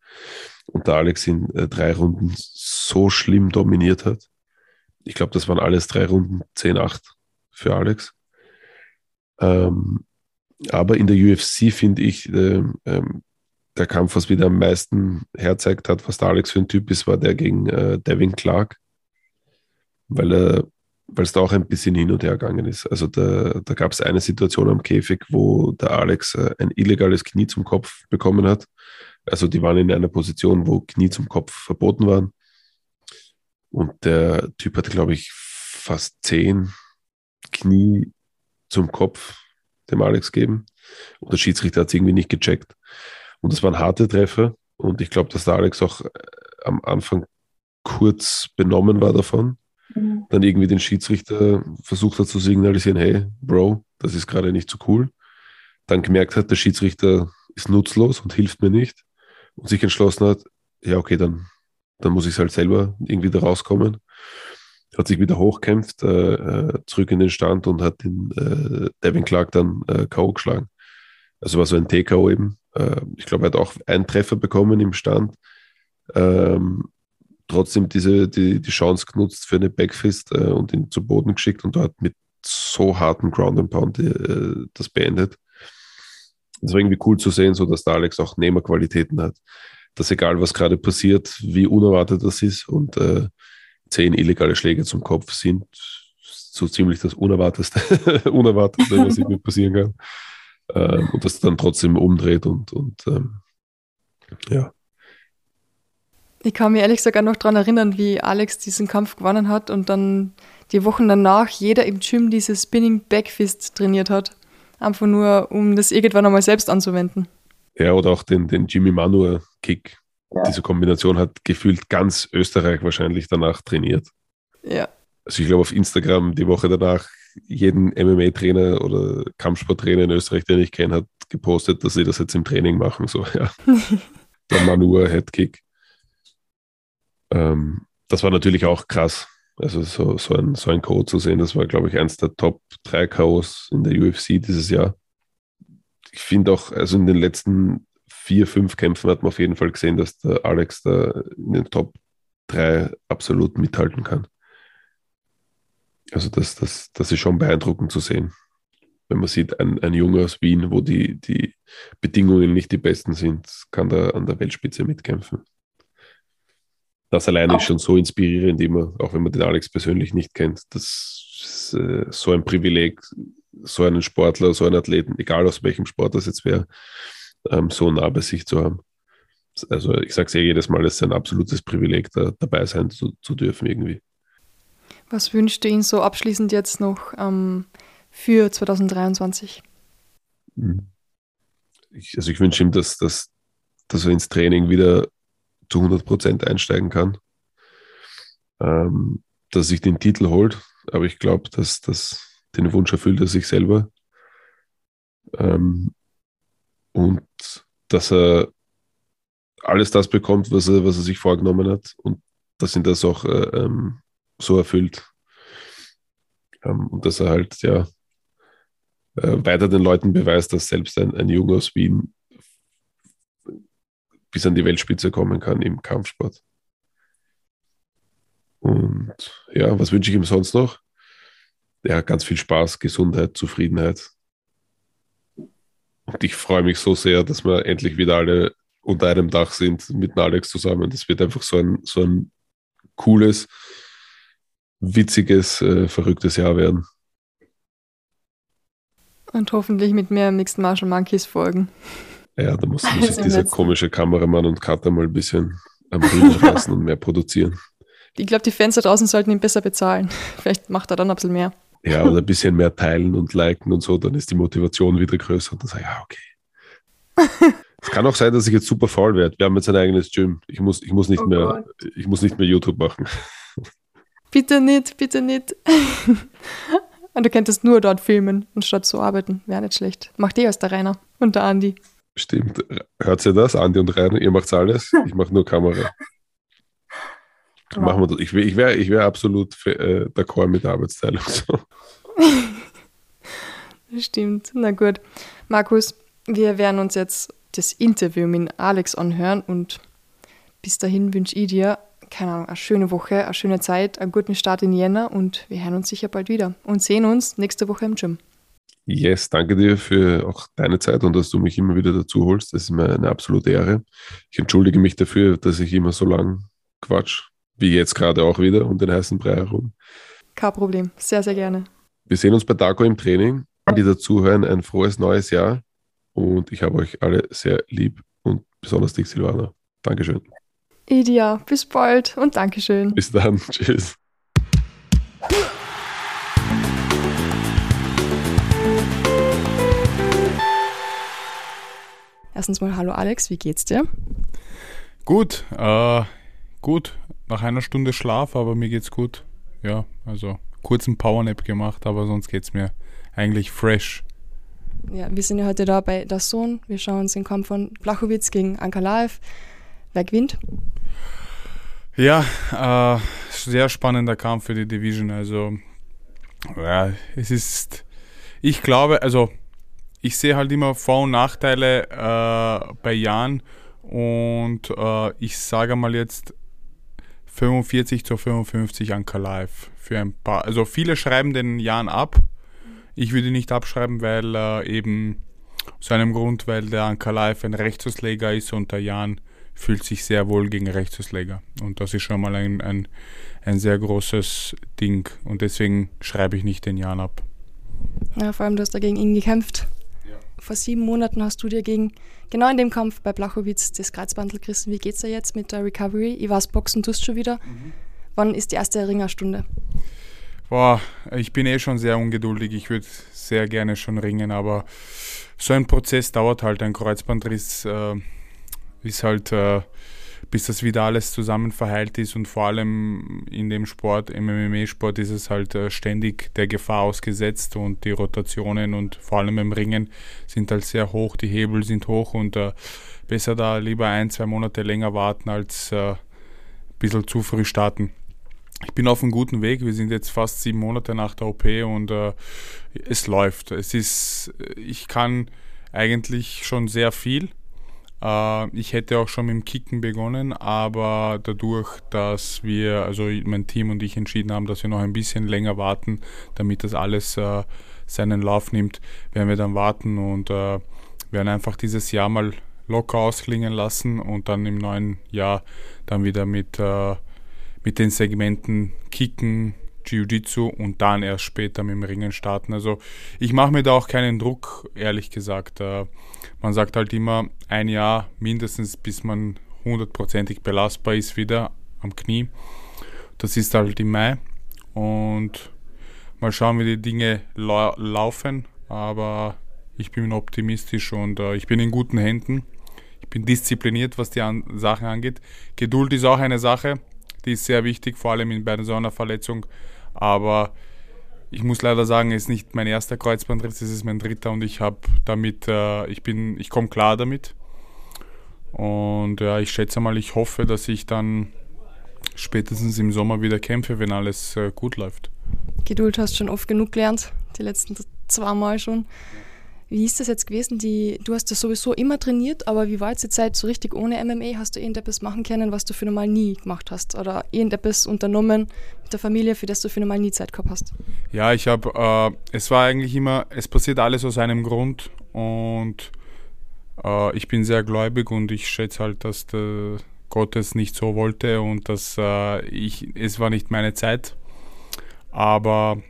und der Alex in äh, drei Runden so schlimm dominiert hat. Ich glaube, das waren alles drei Runden 10-8 für Alex. Ähm, aber in der UFC finde ich, äh, ähm, der Kampf, was wieder am meisten herzeigt hat, was der Alex für ein Typ ist, war der gegen äh, Devin Clark weil weil es da auch ein bisschen hin und her gegangen ist. Also da, da gab es eine Situation am Käfig, wo der Alex äh, ein illegales Knie zum Kopf bekommen hat. Also die waren in einer Position, wo Knie zum Kopf verboten waren. Und der Typ hatte, glaube ich, fast zehn Knie zum Kopf dem Alex geben. Und der Schiedsrichter hat es irgendwie nicht gecheckt. Und das waren harte Treffer. Und ich glaube, dass der Alex auch äh, am Anfang kurz benommen war davon mhm. dann irgendwie den Schiedsrichter versucht hat zu signalisieren, hey, Bro, das ist gerade nicht so cool. Dann gemerkt hat, der Schiedsrichter ist nutzlos und hilft mir nicht und sich entschlossen hat, ja, okay, dann, dann muss ich halt selber irgendwie da rauskommen. Hat sich wieder hochkämpft, äh, äh, zurück in den Stand und hat den äh, Devin Clark dann äh, K.O. geschlagen. Also war so ein TKO eben. Äh, ich glaube, er hat auch einen Treffer bekommen im Stand. Ähm, trotzdem diese, die, die Chance genutzt für eine Backfist äh, und ihn zu Boden geschickt und dort mit so harten Ground and Pound äh, das beendet. Es war irgendwie cool zu sehen, so dass der Alex auch Nehmerqualitäten hat. Dass egal was gerade passiert, wie unerwartet das ist und äh, zehn illegale Schläge zum Kopf sind so ziemlich das Unerwartetste, Unerwartetste was irgendwie passieren kann. Ähm, und das dann trotzdem umdreht und, und ähm, ja, ich kann mich ehrlich gesagt auch noch daran erinnern, wie Alex diesen Kampf gewonnen hat und dann die Wochen danach jeder im Gym dieses Spinning Backfist trainiert hat. Einfach nur, um das irgendwann einmal selbst anzuwenden. Ja, oder auch den, den Jimmy Manua Kick. Ja. Diese Kombination hat gefühlt ganz Österreich wahrscheinlich danach trainiert. Ja. Also ich glaube auf Instagram die Woche danach jeden MMA-Trainer oder Kampfsporttrainer in Österreich, den ich kenne, hat gepostet, dass sie das jetzt im Training machen. So, ja. Der Manua Headkick. Ähm, das war natürlich auch krass. Also so, so, ein, so ein K.O. zu sehen, das war, glaube ich, eins der Top 3 K.O.s in der UFC dieses Jahr. Ich finde auch, also in den letzten vier, fünf Kämpfen hat man auf jeden Fall gesehen, dass der Alex da in den Top 3 absolut mithalten kann. Also das, das, das ist schon beeindruckend zu sehen. Wenn man sieht, ein, ein Junge aus Wien, wo die, die Bedingungen nicht die besten sind, kann da an der Weltspitze mitkämpfen. das alleine auch. ist schon so inspirierend immer, auch wenn man den Alex persönlich nicht kennt. Das ist äh, so ein Privileg, so einen Sportler, so einen Athleten, egal aus welchem Sport das jetzt wäre, ähm, so nah bei sich zu haben. Also ich sage es ja jedes Mal, es ist ein absolutes Privileg, da dabei sein zu, zu dürfen irgendwie. Was wünscht ihr Ihnen so abschließend jetzt noch ähm, für 2023? Hm. Ich, also ich wünsche ihm, dass, dass, dass er ins Training wieder zu 100 Prozent einsteigen kann, ähm, dass sich den Titel holt. Aber ich glaube, dass das den Wunsch erfüllt er sich selber. Ähm, und dass er alles das bekommt, was er, was er sich vorgenommen hat und dass ihn das auch äh, ähm, so erfüllt. Ähm, und dass er halt ja äh, weiter den Leuten beweist, dass selbst ein, ein Junge aus Wien bis an die Weltspitze kommen kann im Kampfsport. Und ja, was wünsche ich ihm sonst noch? Ja, ganz viel Spaß, Gesundheit, Zufriedenheit. Und ich freue mich so sehr, dass wir endlich wieder alle unter einem Dach sind mit Alex zusammen. Das wird einfach so ein, so ein cooles, witziges, äh, verrücktes Jahr werden. Und hoffentlich mit mehr Mixed Martial Monkeys folgen. Ja, da muss, muss sich dieser komische Kameramann und Cutter mal ein bisschen am Riemen lassen und mehr produzieren. Ich glaube, die Fans da draußen sollten ihn besser bezahlen. Vielleicht macht er dann ein bisschen mehr. Ja, oder ein bisschen mehr teilen und liken und so, dann ist die Motivation wieder größer und dann sage ich, ja, okay. Es kann auch sein, dass ich jetzt super faul werde. Wir haben jetzt ein eigenes Gym. Ich muss, ich muss, nicht, oh mehr, ich muss nicht mehr YouTube machen. Bitte nicht, bitte nicht. und du könntest nur dort filmen, anstatt zu arbeiten. Wäre nicht schlecht. Macht eh als der Rainer und der Andi. Stimmt. Hört ihr das? Andi und Rainer, ihr macht alles. Ich mache nur Kamera. Wow. Machen wir das. Ich, ich wäre ich wär absolut äh, d'accord mit der Arbeitsteilung. So. Stimmt. Na gut. Markus, wir werden uns jetzt das Interview mit Alex anhören und bis dahin wünsche ich dir, keine Ahnung, eine schöne Woche, eine schöne Zeit, einen guten Start in Jänner und wir hören uns sicher bald wieder und sehen uns nächste Woche im Gym. Yes, danke dir für auch deine Zeit und dass du mich immer wieder dazu holst. Das ist mir eine absolute Ehre. Ich entschuldige mich dafür, dass ich immer so lang quatsch, wie jetzt gerade auch wieder um den heißen Brei herum. Kein Problem, sehr, sehr gerne. Wir sehen uns bei Dago im Training. Die dazuhören, ein frohes neues Jahr. Und ich habe euch alle sehr lieb und besonders dich, Silvana. Dankeschön. Idia, bis bald und Dankeschön. Bis dann. Tschüss. Erstens mal hallo Alex, wie geht's dir? Gut, äh, gut. Nach einer Stunde Schlaf, aber mir geht's gut. Ja, also kurzen Powernap gemacht, aber sonst geht's mir eigentlich fresh. Ja, wir sind ja heute da bei Das Sohn. Wir schauen uns den Kampf von Blachowitz gegen Ankalaev. Wer gewinnt? Ja, äh, sehr spannender Kampf für die Division. Also, ja, es ist, ich glaube, also, ich sehe halt immer Vor- und Nachteile äh, bei Jan und äh, ich sage mal jetzt 45 zu 55 Ankalaev für ein paar. Also, viele schreiben den Jan ab ich würde ihn nicht abschreiben, weil äh, eben aus einem Grund, weil der Live ein Rechtsausleger ist und der Jan fühlt sich sehr wohl gegen Rechtsausleger. Und das ist schon mal ein, ein, ein sehr großes Ding. Und deswegen schreibe ich nicht den Jan ab. Ja, vor allem, du hast dagegen ihn gekämpft. Ja. Vor sieben Monaten hast du dir gegen, genau in dem Kampf bei Blachowitz, das Kreuzbandel gerissen. Wie geht's da jetzt mit der Recovery? Ich weiß, Boxen tust du schon wieder. Mhm. Wann ist die erste Ringerstunde? Boah, ich bin eh schon sehr ungeduldig. Ich würde sehr gerne schon ringen, aber so ein Prozess dauert halt. Ein Kreuzbandriss äh, ist halt, äh, bis das wieder alles zusammen verheilt ist und vor allem in dem Sport, im MMA-Sport, ist es halt äh, ständig der Gefahr ausgesetzt und die Rotationen und vor allem im Ringen sind halt sehr hoch, die Hebel sind hoch und äh, besser da lieber ein, zwei Monate länger warten als äh, ein bisschen zu früh starten ich bin auf einem guten Weg. Wir sind jetzt fast sieben Monate nach der OP und äh, es läuft. Es ist, ich kann eigentlich schon sehr viel. Äh, ich hätte auch schon mit dem Kicken begonnen, aber dadurch, dass wir, also mein Team und ich entschieden haben, dass wir noch ein bisschen länger warten, damit das alles äh, seinen Lauf nimmt, werden wir dann warten und äh, werden einfach dieses Jahr mal locker ausklingen lassen und dann im neuen Jahr dann wieder mit, mit den Segmenten Kicken, Jiu-Jitsu und dann erst später mit dem Ringen starten. Also ich mache mir da auch keinen Druck, ehrlich gesagt. Äh, man sagt halt immer ein Jahr mindestens, bis man hundertprozentig belastbar ist wieder am Knie. Das ist halt im Mai und mal schauen, wie die Dinge lau laufen. Aber ich bin optimistisch und äh, ich bin in guten Händen. Ich bin diszipliniert, was die an Sachen angeht. Geduld ist auch eine Sache, die ist sehr wichtig, vor allem bei so einer Verletzung. Aber ich muss leider sagen, es ist nicht mein erster Kreuzbandriss, es ist mein dritter und ich habe damit, äh, ich bin, ich komme klar damit. Und ja, ich schätze mal, ich hoffe, dass ich dann spätestens im Sommer wieder kämpfe, wenn alles äh, gut läuft. Geduld hast schon oft genug gelernt, die letzten zwei Mal schon. Wie ist das jetzt gewesen? Die, du hast das sowieso immer trainiert, aber wie war jetzt die Zeit so richtig ohne MMA? Hast du irgendetwas machen können, was du für normal nie gemacht hast? Oder irgendetwas unternommen mit der Familie, für das du für normal nie Zeit gehabt hast? Ja, ich habe, äh, es war eigentlich immer, es passiert alles aus einem Grund und äh, ich bin sehr gläubig und ich schätze halt, dass der Gott es nicht so wollte und dass äh, ich, es war nicht meine Zeit. Aber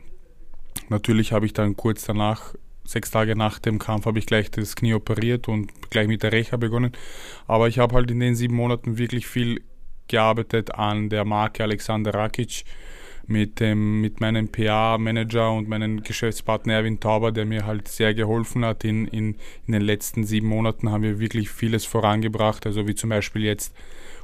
natürlich habe ich dann kurz danach sechs Tage nach dem Kampf habe ich gleich das Knie operiert und gleich mit der Reha begonnen. Aber ich habe halt in den sieben Monaten wirklich viel gearbeitet an der Marke Alexander Rakic mit, dem, mit meinem PA-Manager und meinem Geschäftspartner Erwin Tauber, der mir halt sehr geholfen hat. In, in, in den letzten sieben Monaten haben wir wirklich vieles vorangebracht, also wie zum Beispiel jetzt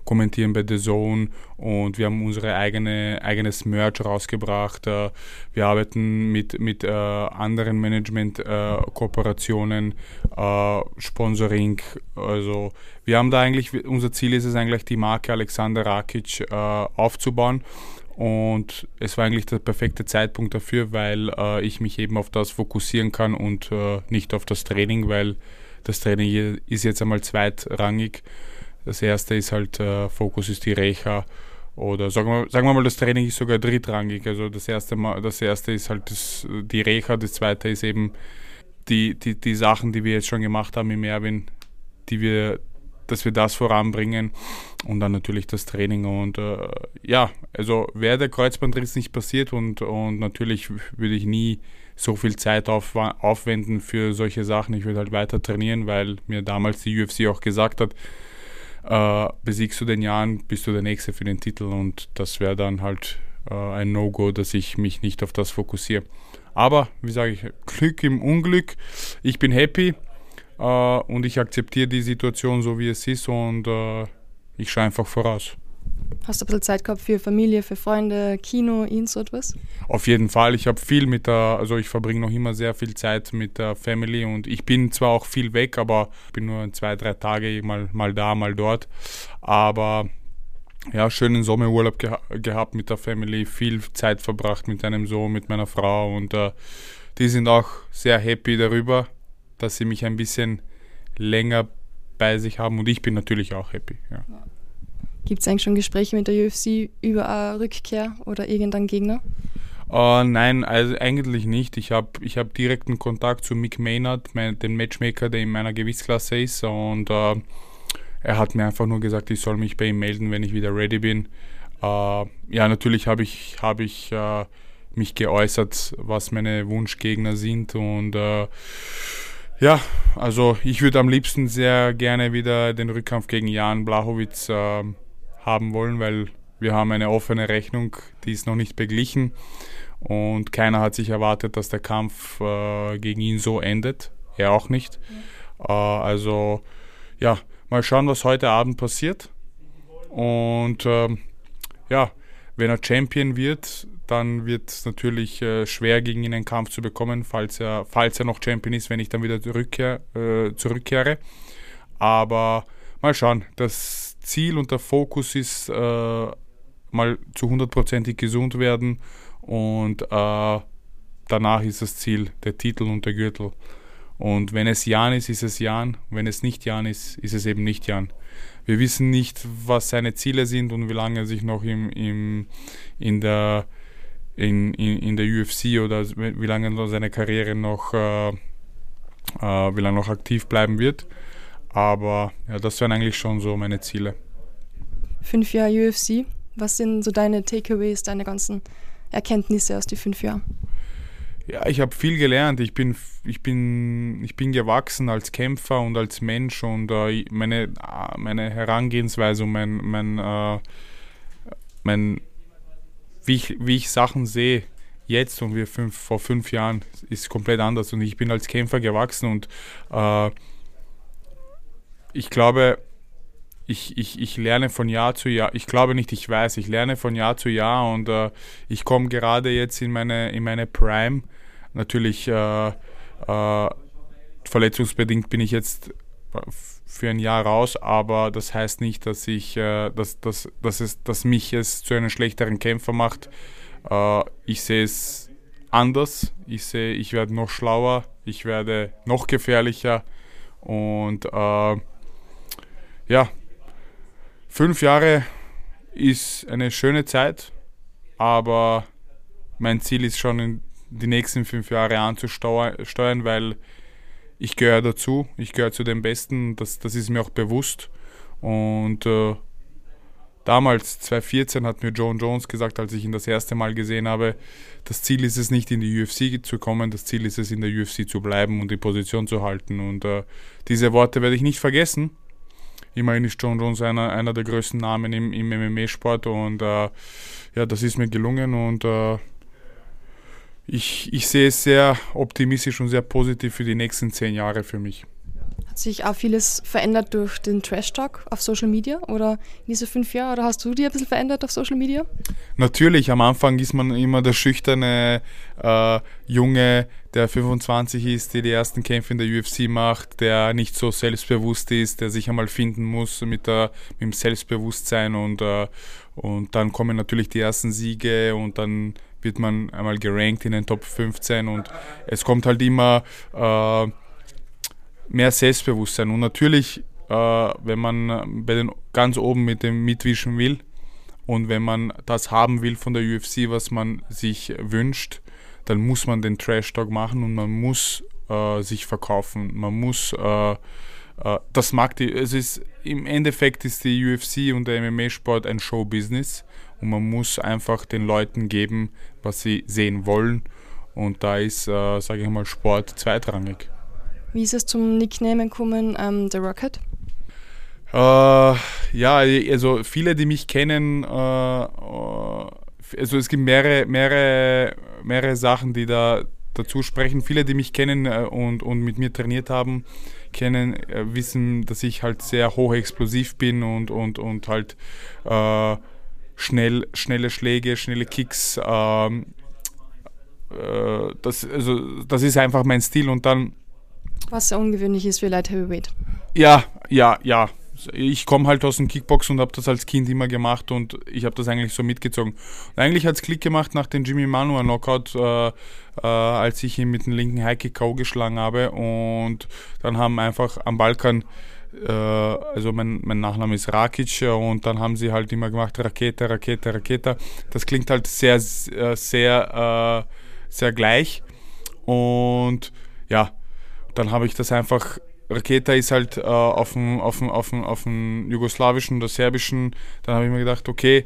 kommentieren bei The Zone und wir haben unsere eigene eigenes Merch rausgebracht. Äh, wir arbeiten mit, mit äh, anderen Management-Kooperationen, äh, Sponsoring. Also wir haben da eigentlich, unser Ziel ist es eigentlich, die Marke Alexander Rakic aufzubauen. Und es war eigentlich der perfekte Zeitpunkt dafür, weil äh, ich mich eben auf das fokussieren kann und äh, nicht auf das Training, weil das Training ist jetzt einmal zweitrangig. Das erste ist halt, äh, Fokus ist die Recha oder sagen wir, sagen wir mal, das Training ist sogar drittrangig. Also das erste, mal, das erste ist halt das, die Recha, das zweite ist eben die, die, die Sachen, die wir jetzt schon gemacht haben im Erwin, die wir, dass wir das voranbringen und dann natürlich das Training. Und äh, ja, also wäre der Kreuzbandriss nicht passiert und, und natürlich würde ich nie so viel Zeit auf, aufwenden für solche Sachen. Ich würde halt weiter trainieren, weil mir damals die UFC auch gesagt hat, äh, besiegst du den Jan, bist du der Nächste für den Titel und das wäre dann halt äh, ein No-Go, dass ich mich nicht auf das fokussiere. Aber, wie sage ich, Glück im Unglück. Ich bin happy äh, und ich akzeptiere die Situation so, wie es ist und äh, ich schaue einfach voraus. Hast du ein bisschen Zeit gehabt für Familie, für Freunde, Kino, ihn so etwas? Auf jeden Fall. Ich habe viel mit der, also ich verbringe noch immer sehr viel Zeit mit der Family und ich bin zwar auch viel weg, aber bin nur zwei, drei Tage mal, mal da, mal dort. Aber ja, schönen Sommerurlaub geha gehabt mit der Family, viel Zeit verbracht mit einem Sohn, mit meiner Frau und äh, die sind auch sehr happy darüber, dass sie mich ein bisschen länger bei sich haben und ich bin natürlich auch happy. Ja. Gibt es eigentlich schon Gespräche mit der UFC über eine Rückkehr oder irgendeinen Gegner? Uh, nein, also eigentlich nicht. Ich habe ich hab direkten Kontakt zu Mick Maynard, mein, dem Matchmaker, der in meiner Gewichtsklasse ist. Und uh, er hat mir einfach nur gesagt, ich soll mich bei ihm melden, wenn ich wieder ready bin. Uh, ja, natürlich habe ich, hab ich mich geäußert, was meine Wunschgegner sind. Und ja, also ich würde am liebsten sehr gerne wieder den Rückkampf gegen Jan Blachowitz haben wollen, weil wir haben eine offene Rechnung, die ist noch nicht beglichen und keiner hat sich erwartet, dass der Kampf äh, gegen ihn so endet. Er auch nicht. Ja. Äh, also ja, mal schauen, was heute Abend passiert. Und ähm, ja, wenn er Champion wird, dann wird es natürlich äh, schwer gegen ihn einen Kampf zu bekommen, falls er, falls er noch Champion ist, wenn ich dann wieder zurückkehr, äh, zurückkehre. Aber mal schauen, das Ziel und der Fokus ist, äh, mal zu hundertprozentig gesund werden und äh, danach ist das Ziel der Titel und der Gürtel. Und wenn es Jan ist, ist es Jan. Wenn es nicht Jan ist, ist es eben nicht Jan. Wir wissen nicht, was seine Ziele sind und wie lange er sich noch im, im, in, der, in, in, in der UFC oder wie lange seine Karriere noch, äh, äh, wie lange noch aktiv bleiben wird. Aber ja, das wären eigentlich schon so meine Ziele. Fünf Jahre UFC. Was sind so deine Takeaways, deine ganzen Erkenntnisse aus den fünf Jahren? Ja, ich habe viel gelernt. Ich bin, ich, bin, ich bin gewachsen als Kämpfer und als Mensch und äh, meine, meine Herangehensweise und mein, mein, äh, mein wie, ich, wie ich Sachen sehe, jetzt und wir fünf, vor fünf Jahren ist komplett anders und ich bin als Kämpfer gewachsen und äh, ich glaube, ich, ich, ich lerne von Jahr zu Jahr, ich glaube nicht, ich weiß, ich lerne von Jahr zu Jahr und äh, ich komme gerade jetzt in meine, in meine Prime. Natürlich äh, äh, verletzungsbedingt bin ich jetzt für ein Jahr raus, aber das heißt nicht, dass ich, äh, dass, dass, dass, es, dass mich es zu einem schlechteren Kämpfer macht. Äh, ich sehe es anders. Ich sehe, ich werde noch schlauer, ich werde noch gefährlicher und äh, ja, fünf Jahre ist eine schöne Zeit, aber mein Ziel ist schon die nächsten fünf Jahre anzusteuern, weil ich gehöre dazu, ich gehöre zu den Besten, das, das ist mir auch bewusst. Und äh, damals, 2014, hat mir John Jones gesagt, als ich ihn das erste Mal gesehen habe, das Ziel ist es nicht in die UFC zu kommen, das Ziel ist es in der UFC zu bleiben und die Position zu halten. Und äh, diese Worte werde ich nicht vergessen. Immerhin ist John Jones einer, einer der größten Namen im, im MMA-Sport und äh, ja, das ist mir gelungen und äh, ich, ich sehe es sehr optimistisch und sehr positiv für die nächsten zehn Jahre für mich. Hat sich auch vieles verändert durch den Trash-Talk auf Social Media oder in diese fünf Jahre? Oder hast du dir ein bisschen verändert auf Social Media? Natürlich, am Anfang ist man immer der schüchterne äh, Junge, der 25 ist, der die ersten Kämpfe in der UFC macht, der nicht so selbstbewusst ist, der sich einmal finden muss mit, der, mit dem Selbstbewusstsein und, äh, und dann kommen natürlich die ersten Siege und dann wird man einmal gerankt in den Top 15 und es kommt halt immer äh, mehr Selbstbewusstsein. Und natürlich, äh, wenn man bei den ganz oben mit dem mitwischen will und wenn man das haben will von der UFC, was man sich wünscht, dann muss man den Trash-Talk machen und man muss äh, sich verkaufen. Man muss äh, äh das mag die, es ist im Endeffekt ist die UFC und der MMA-Sport ein Show-Business und man muss einfach den Leuten geben, was sie sehen wollen. Und da ist, äh, sage ich mal, Sport zweitrangig. Wie ist es zum Nickname gekommen, ähm, The Rocket? Äh, ja, also viele, die mich kennen, äh, also es gibt mehrere, mehrere, mehrere Sachen, die da dazu sprechen. Viele, die mich kennen und, und mit mir trainiert haben, kennen, wissen, dass ich halt sehr hochexplosiv bin und, und, und halt schnell, schnelle Schläge, schnelle Kicks. Ähm, äh, das, also, das ist einfach mein Stil und dann. Was sehr ungewöhnlich ist für Light Heavyweight. Ja, ja, ja. Ich komme halt aus dem Kickbox und habe das als Kind immer gemacht und ich habe das eigentlich so mitgezogen. Und eigentlich hat es Klick gemacht nach dem Jimmy Manuel Knockout, äh, äh, als ich ihn mit dem linken High Kick geschlagen habe und dann haben einfach am Balkan äh, also mein, mein Nachname ist Rakic und dann haben sie halt immer gemacht Rakete, Rakete, Rakete. Das klingt halt sehr, äh, sehr, äh, sehr gleich. Und ja, dann habe ich das einfach. Raketa ist halt äh, auf, dem, auf, dem, auf, dem, auf dem jugoslawischen oder serbischen. Dann habe ich mir gedacht, okay,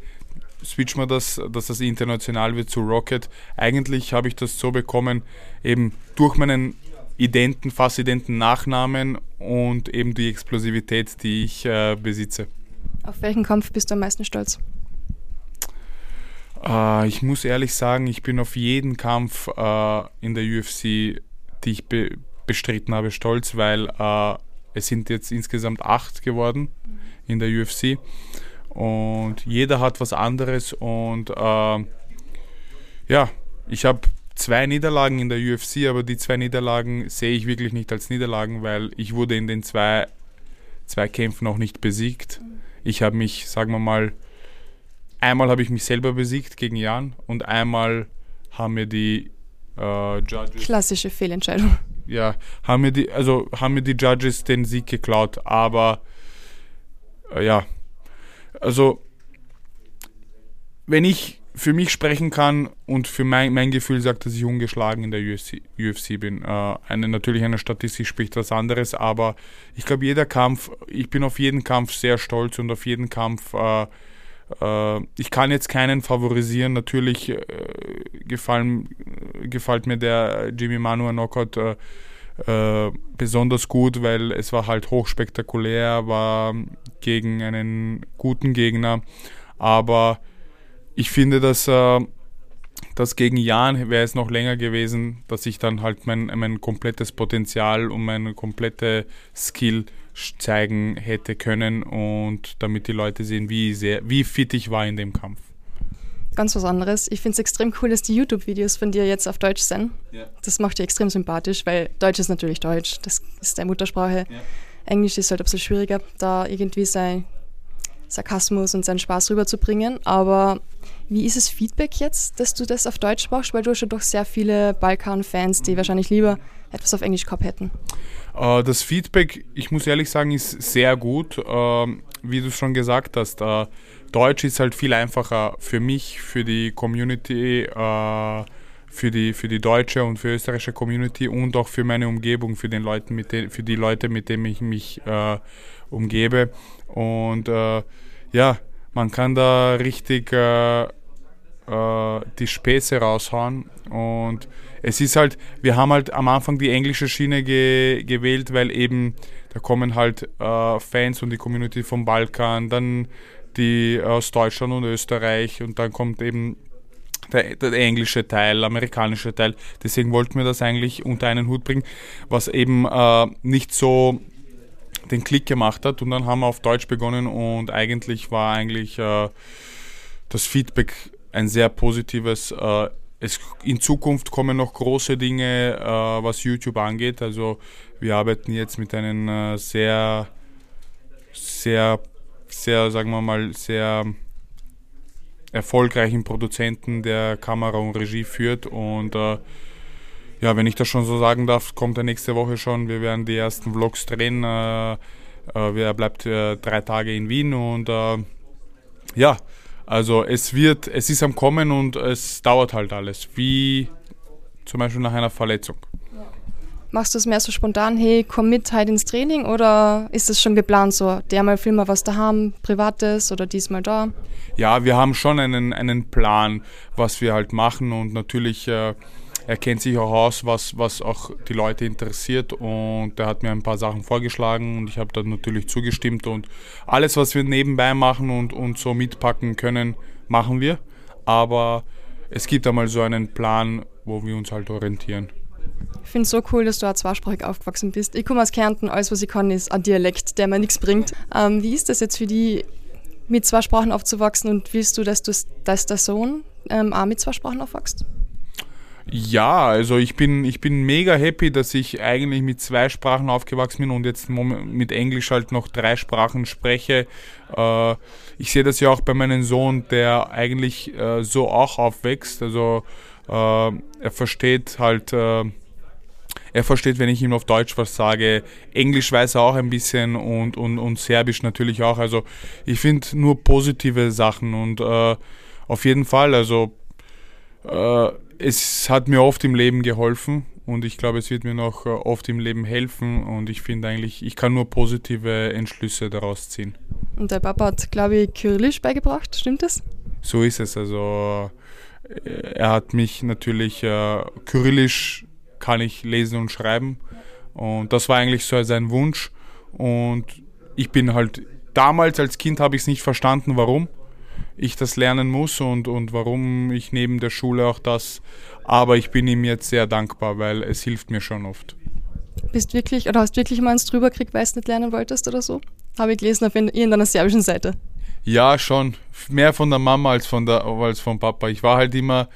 switch mal das, dass das international wird zu Rocket. Eigentlich habe ich das so bekommen, eben durch meinen identen, fast identen Nachnamen und eben die Explosivität, die ich äh, besitze. Auf welchen Kampf bist du am meisten stolz? Äh, ich muss ehrlich sagen, ich bin auf jeden Kampf äh, in der UFC, die ich be bestritten habe, stolz, weil äh, es sind jetzt insgesamt acht geworden in der UFC und jeder hat was anderes und äh, ja, ich habe zwei Niederlagen in der UFC, aber die zwei Niederlagen sehe ich wirklich nicht als Niederlagen, weil ich wurde in den zwei, zwei Kämpfen auch nicht besiegt. Ich habe mich, sagen wir mal, einmal habe ich mich selber besiegt gegen Jan und einmal haben mir die äh, Judges. Klassische Fehlentscheidung. Ja, haben mir die, also haben mir die Judges den Sieg geklaut, aber äh, ja, also wenn ich für mich sprechen kann und für mein, mein Gefühl sagt, dass ich ungeschlagen in der UFC, UFC bin. Äh, eine, natürlich eine Statistik spricht was anderes, aber ich glaube, jeder Kampf, ich bin auf jeden Kampf sehr stolz und auf jeden Kampf, äh, ich kann jetzt keinen favorisieren. Natürlich äh, gefallen, gefällt mir der Jimmy Manuel Knockout äh, äh, besonders gut, weil es war halt hochspektakulär, war gegen einen guten Gegner, aber ich finde, dass äh, das gegen Jan wäre es noch länger gewesen, dass ich dann halt mein, mein komplettes Potenzial und meine komplette Skill zeigen hätte können und damit die Leute sehen, wie, sehr, wie fit ich war in dem Kampf. Ganz was anderes. Ich finde es extrem cool, dass die YouTube-Videos von dir jetzt auf Deutsch sind. Ja. Das macht dich extrem sympathisch, weil Deutsch ist natürlich Deutsch. Das ist deine Muttersprache. Ja. Englisch ist halt ein bisschen schwieriger, da irgendwie sein Sarkasmus und seinen Spaß rüberzubringen. Aber wie ist das Feedback jetzt, dass du das auf Deutsch machst? Weil du hast ja doch sehr viele Balkan-Fans, die wahrscheinlich lieber etwas auf Englisch gehabt hätten. Uh, das Feedback, ich muss ehrlich sagen, ist sehr gut. Uh, wie du schon gesagt hast, uh, Deutsch ist halt viel einfacher für mich, für die Community, für die, für die deutsche und für die österreichische Community und auch für meine Umgebung, für, den Leuten, mit den, für die Leute, mit denen ich mich umgebe. Und ja, man kann da richtig äh, äh, die Späße raushauen. Und es ist halt, wir haben halt am Anfang die englische Schiene ge gewählt, weil eben da kommen halt äh, Fans und die Community vom Balkan, dann die aus Deutschland und Österreich und dann kommt eben der, der, englische Teil, amerikanische Teil. Deswegen wollten wir das eigentlich unter einen Hut bringen, was eben äh, nicht so den Klick gemacht hat und dann haben wir auf Deutsch begonnen und eigentlich war eigentlich äh, das Feedback ein sehr positives. Äh, es, in Zukunft kommen noch große Dinge, äh, was YouTube angeht. Also wir arbeiten jetzt mit einem äh, sehr, sehr, sehr, sagen wir mal, sehr erfolgreichen Produzenten, der Kamera und Regie führt und äh, ja, wenn ich das schon so sagen darf, kommt er nächste Woche schon. Wir werden die ersten Vlogs drehen. Äh, äh, er bleibt äh, drei Tage in Wien und ja, also es wird, es ist am Kommen und es dauert halt alles, wie zum Beispiel nach einer Verletzung. Machst du es mehr so spontan, hey, komm mit halt ins Training oder ist es schon geplant so, der mal filmen was da haben, privates oder diesmal da? Ja, wir haben schon einen, einen Plan, was wir halt machen und natürlich äh, er kennt sich auch aus, was, was auch die Leute interessiert und er hat mir ein paar Sachen vorgeschlagen und ich habe dann natürlich zugestimmt und alles, was wir nebenbei machen und, und so mitpacken können, machen wir. Aber es gibt einmal so einen Plan, wo wir uns halt orientieren. Ich finde es so cool, dass du auch zweisprachig aufgewachsen bist. Ich komme aus Kärnten, alles was ich kann ist ein Dialekt, der mir nichts bringt. Ähm, wie ist das jetzt für die, mit zwei Sprachen aufzuwachsen und willst du, dass, dass der Sohn ähm, auch mit zwei Sprachen aufwächst? Ja, also ich bin, ich bin mega happy, dass ich eigentlich mit zwei Sprachen aufgewachsen bin und jetzt mit Englisch halt noch drei Sprachen spreche. Äh, ich sehe das ja auch bei meinem Sohn, der eigentlich äh, so auch aufwächst. Also äh, er versteht halt, er versteht, wenn ich ihm auf Deutsch was sage. Englisch weiß er auch ein bisschen und, und, und Serbisch natürlich auch. Also ich finde nur positive Sachen und auf jeden Fall, also es hat mir oft im Leben geholfen und ich glaube, es wird mir noch äh, oft im Leben helfen und ich finde eigentlich, ich kann nur positive Entschlüsse daraus ziehen. Und der Papa hat, glaube ich, Kyrillisch beigebracht, stimmt das? So ist es. Also äh, er hat mich natürlich, äh, Kyrillisch kann ich lesen und schreiben und das war eigentlich so sein Wunsch und ich bin halt, damals als Kind habe ich es nicht verstanden, warum ich das lernen muss und, und warum ich neben der Schule auch das. Aber ich bin ihm jetzt sehr dankbar, weil es hilft mir schon oft. Bist wirklich oder hast wirklich mal eins drüber gekriegt, weil du nicht lernen wolltest oder so? Habe ich gelesen auf irgendeiner serbischen Seite. Ja, schon. Mehr von der Mama als von der als vom Papa. Ich war halt immer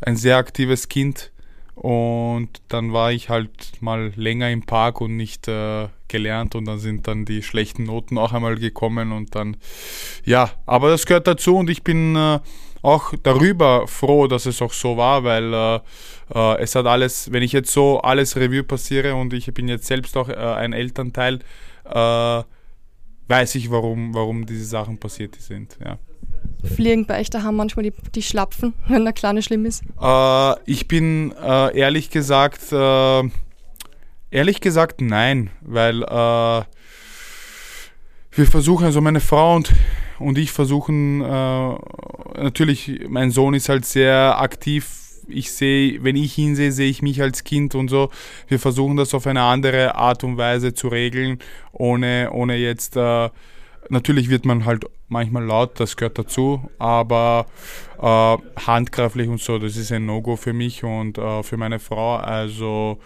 ein sehr aktives Kind und dann war ich halt mal länger im Park und nicht äh, gelernt und dann sind dann die schlechten Noten auch einmal gekommen und dann, ja, aber das gehört dazu und ich bin äh, auch darüber froh, dass es auch so war, weil äh, äh es hat alles, wenn ich jetzt so alles Revue passiere und ich bin jetzt selbst auch äh, ein Elternteil, äh, weiß ich, warum, warum diese Sachen passiert sind, ja. Fliegen bei euch daheim manchmal die, die Schlapfen, wenn der Kleine schlimm ist? Äh, ich bin äh, ehrlich gesagt, äh, ehrlich gesagt nein, weil äh, wir versuchen, also meine Frau und, und ich versuchen, äh, natürlich, mein Sohn ist halt sehr aktiv. Ich sehe, wenn ich ihn sehe, sehe ich mich als Kind und so. Wir versuchen das auf eine andere Art und Weise zu regeln, ohne, ohne jetzt, äh, natürlich wird man halt manchmal laut, das gehört dazu, aber äh, handgreiflich und so, das ist ein No-Go für mich und äh, für meine Frau. Also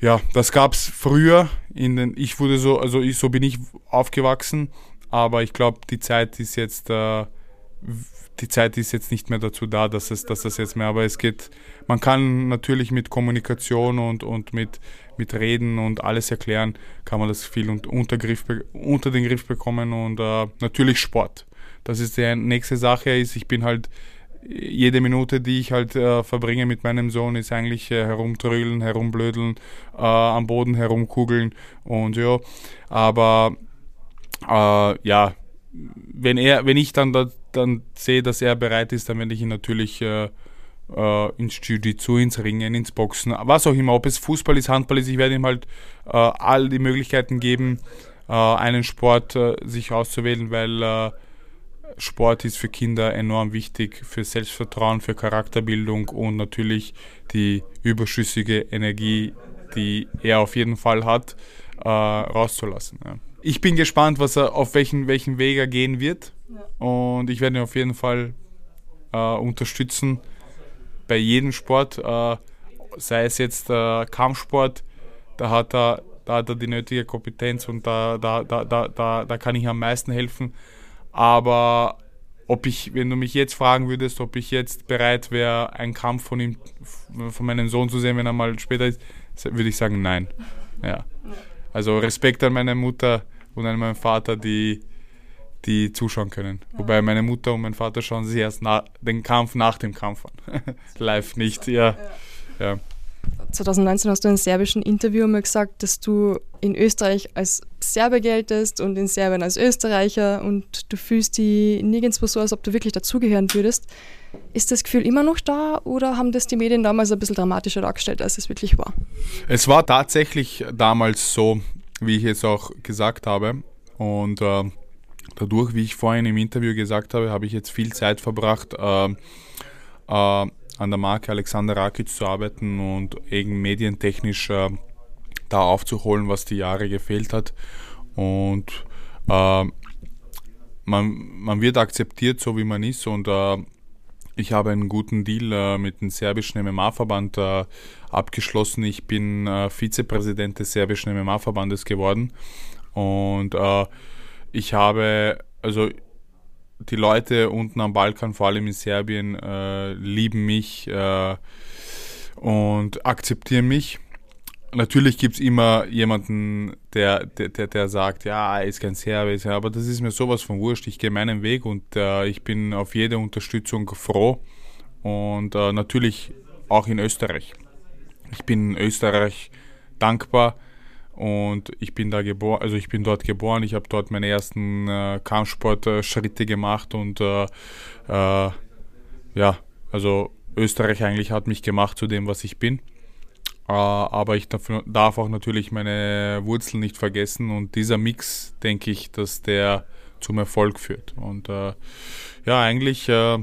ja, das gab es früher. In den, ich wurde so, also ich, so bin ich aufgewachsen, aber ich glaube, die Zeit ist jetzt, äh, die Zeit ist jetzt nicht mehr dazu da, dass es, dass das jetzt mehr. Aber es geht, man kann natürlich mit Kommunikation und, und mit, mit Reden und alles erklären, kann man das viel unter, Griff, unter den Griff bekommen und äh, natürlich Sport. Das ist die nächste Sache. Ist, ich bin halt jede Minute, die ich halt äh, verbringe mit meinem Sohn, ist eigentlich äh, herumtrödeln, herumblödeln, äh, am Boden herumkugeln und ja. Aber äh, ja, wenn er, wenn ich dann da, dann sehe, dass er bereit ist, dann werde ich ihn natürlich äh, äh, ins Jiu-Jitsu, ins Ringen, ins Boxen, was auch immer, ob es Fußball ist, Handball ist, ich werde ihm halt all die Möglichkeiten geben, einen Sport sich auszuwählen, weil Sport ist für Kinder enorm wichtig für Selbstvertrauen, für Charakterbildung und natürlich die überschüssige Energie, die er auf jeden Fall hat, äh, rauszulassen. Ja. Ich bin gespannt, was er, auf welchen, welchen Weg er gehen wird. Ja. Und ich werde ihn auf jeden Fall äh, unterstützen bei jedem Sport, äh, sei es jetzt äh, Kampfsport, da hat er, da hat er die nötige Kompetenz und da, da, da, da, da, da kann ich am meisten helfen. Aber ob ich, wenn du mich jetzt fragen würdest, ob ich jetzt bereit wäre, einen Kampf von ihm, von meinem Sohn zu sehen, wenn er mal später ist, würde ich sagen, nein. Ja. Also Respekt an meine Mutter und an meinen Vater, die, die zuschauen können. Ja. Wobei meine Mutter und mein Vater schauen sich erst na, den Kampf nach dem Kampf an. Live nicht, ja. ja. 2019 hast du in einem serbischen Interview mal gesagt, dass du in Österreich als Serbe geltest und in Serbien als Österreicher und du fühlst dich nirgendwo so, als ob du wirklich dazugehören würdest. Ist das Gefühl immer noch da oder haben das die Medien damals ein bisschen dramatischer dargestellt, als es wirklich war? Es war tatsächlich damals so, wie ich jetzt auch gesagt habe. Und äh, dadurch, wie ich vorhin im Interview gesagt habe, habe ich jetzt viel Zeit verbracht, äh, äh, an der Marke Alexander Rakic zu arbeiten und eben medientechnisch äh, da aufzuholen, was die Jahre gefehlt hat. Und äh, man, man wird akzeptiert, so wie man ist. Und äh, ich habe einen guten Deal äh, mit dem serbischen MMA-Verband äh, abgeschlossen. Ich bin Vizepräsident des serbischen MMA-Verbandes geworden. Und ich habe, also die Leute unten am Balkan, vor allem in Serbien, äh, lieben mich äh, und akzeptieren mich. Natürlich gibt es immer jemanden, der, der, der, sagt, ja, er ist kein Serbe, aber das ist mir sowas von wurscht. Ich gehe meinen Weg und äh, ich bin auf jede Unterstützung froh. Und äh, natürlich auch in Österreich. Ich bin in Österreich dankbar und ich bin da geboren, also ich bin dort geboren, ich habe dort meine ersten äh, Kampfsportschritte gemacht und äh, äh, ja, also Österreich eigentlich hat mich gemacht zu dem, was ich bin. Äh, aber ich darf, darf, auch natürlich meine Wurzeln nicht vergessen und dieser Mix, denke ich, dass der zum Erfolg führt. Und äh, ja, eigentlich, äh,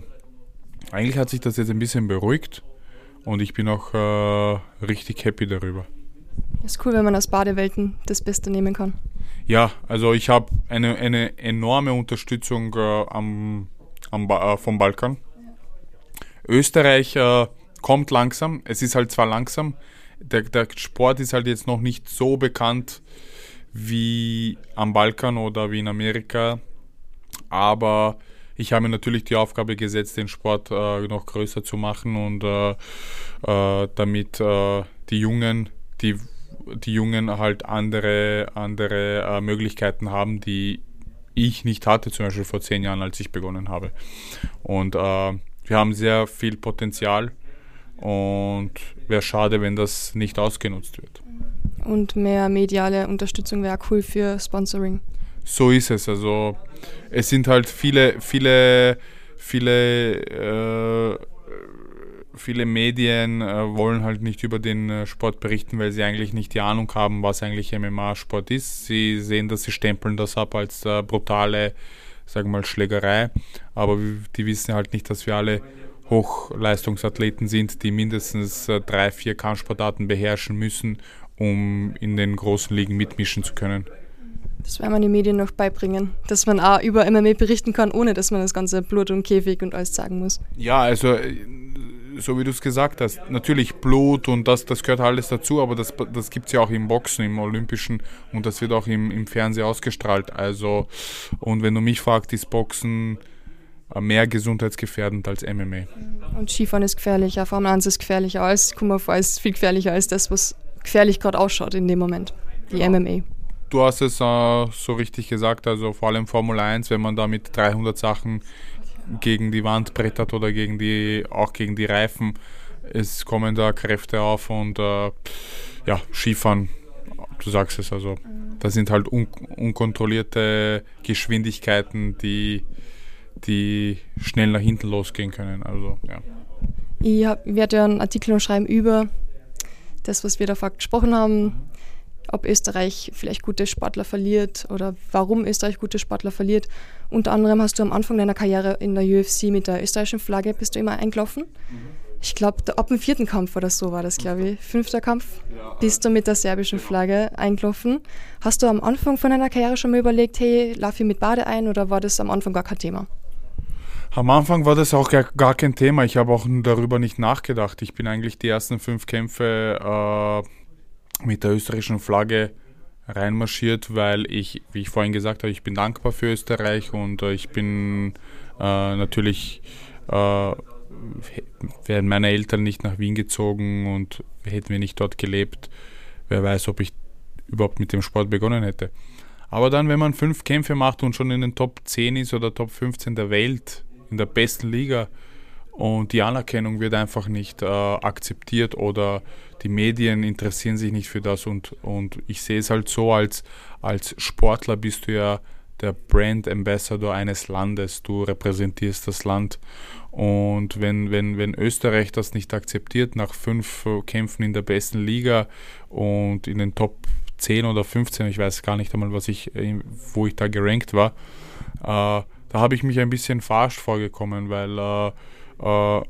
eigentlich hat sich das jetzt ein bisschen beruhigt und ich bin auch richtig happy darüber. Ist cool, wenn man aus Badewelten das Beste nehmen kann. Ja, also ich habe eine, eine enorme Unterstützung äh, am, am äh, vom Balkan. Ja. Österreich äh, kommt langsam. Es ist halt zwar langsam, der, der Sport ist halt jetzt noch nicht so bekannt wie am Balkan oder wie in Amerika, aber ich habe mir natürlich die Aufgabe gesetzt, den Sport äh, noch größer zu machen und äh, äh, damit äh, die Jungen, die die Jungen halt andere, andere äh, Möglichkeiten haben, die ich nicht hatte, zum Beispiel vor zehn Jahren, als ich begonnen habe. Und äh, wir haben sehr viel Potenzial und wäre schade, wenn das nicht ausgenutzt wird. Und mehr mediale Unterstützung wäre cool für Sponsoring. So ist es. Also es sind halt viele, viele viele, äh, viele Medien äh, wollen halt nicht über den äh, Sport berichten, weil sie eigentlich nicht die Ahnung haben, was eigentlich MMA-Sport ist. Sie sehen das, sie stempeln das ab als äh, brutale, sagen wir mal, Schlägerei, aber die wissen halt nicht, dass wir alle Hochleistungsathleten sind, die mindestens äh, drei, vier Kampfsportarten beherrschen müssen, um in den großen Ligen mitmischen zu können. Das werden wir den Medien noch beibringen, dass man auch über MMA berichten kann, ohne dass man das ganze Blut und Käfig und alles sagen muss. Ja, also äh, so wie du es gesagt hast, natürlich Blut und das, das gehört alles dazu, aber das, das gibt es ja auch im Boxen, im Olympischen und das wird auch im, im Fernsehen ausgestrahlt. Also, und wenn du mich fragst, ist Boxen äh, mehr gesundheitsgefährdend als MMA. Und Skifahren ist gefährlicher, Formel 1 ist gefährlicher als, guck mal, ist viel gefährlicher als das, was gefährlich gerade ausschaut in dem Moment, die ja. MMA. Du hast es äh, so richtig gesagt, also vor allem Formel 1, wenn man da mit 300 Sachen gegen die Wand brettert oder gegen die, auch gegen die Reifen, es kommen da Kräfte auf und äh, ja, Skifahren, du sagst es also, das sind halt un unkontrollierte Geschwindigkeiten, die die schnell nach hinten losgehen können. Also, ja. Ich werde ja einen Artikel noch schreiben über das, was wir da gesprochen haben, ob Österreich vielleicht gute Sportler verliert oder warum Österreich gute Sportler verliert. Unter anderem hast du am Anfang deiner Karriere in der UFC mit der österreichischen Flagge bist du immer eingelaufen. Mhm. Ich glaube, ab dem vierten Kampf oder so war das, glaube ich. Fünfter Kampf bist du mit der serbischen Flagge eingelaufen. Hast du am Anfang von deiner Karriere schon mal überlegt, hey, laufe ich mit Bade ein oder war das am Anfang gar kein Thema? Am Anfang war das auch gar, kein Thema. Ich habe auch darüber nicht nachgedacht. Ich bin eigentlich die ersten fünf Kämpfe äh, mit der österreichischen Flagge reinmarschiert, weil ich, wie ich vorhin gesagt habe, ich bin dankbar für Österreich und äh, ich bin äh, natürlich, äh, wären meine Eltern nicht nach Wien gezogen und hätten wir nicht dort gelebt, wer weiß, ob ich überhaupt mit dem Sport begonnen hätte. Aber dann, wenn man fünf Kämpfe macht und schon in den Top 10 ist oder Top 15 der Welt, in der besten Liga und die Anerkennung wird einfach nicht äh, akzeptiert oder die Medien interessieren sich nicht für das. Und, und ich sehe es halt so, als, als Sportler bist du ja der Brand Ambassador eines Landes, du repräsentierst das Land. Und wenn, wenn, wenn Österreich das nicht akzeptiert nach fünf Kämpfen in der besten Liga und in den Top 10 oder 15, ich weiß gar nicht einmal, was ich, wo ich da gerankt war, äh, da habe ich mich ein bisschen verarscht vorgekommen, weil äh, äh,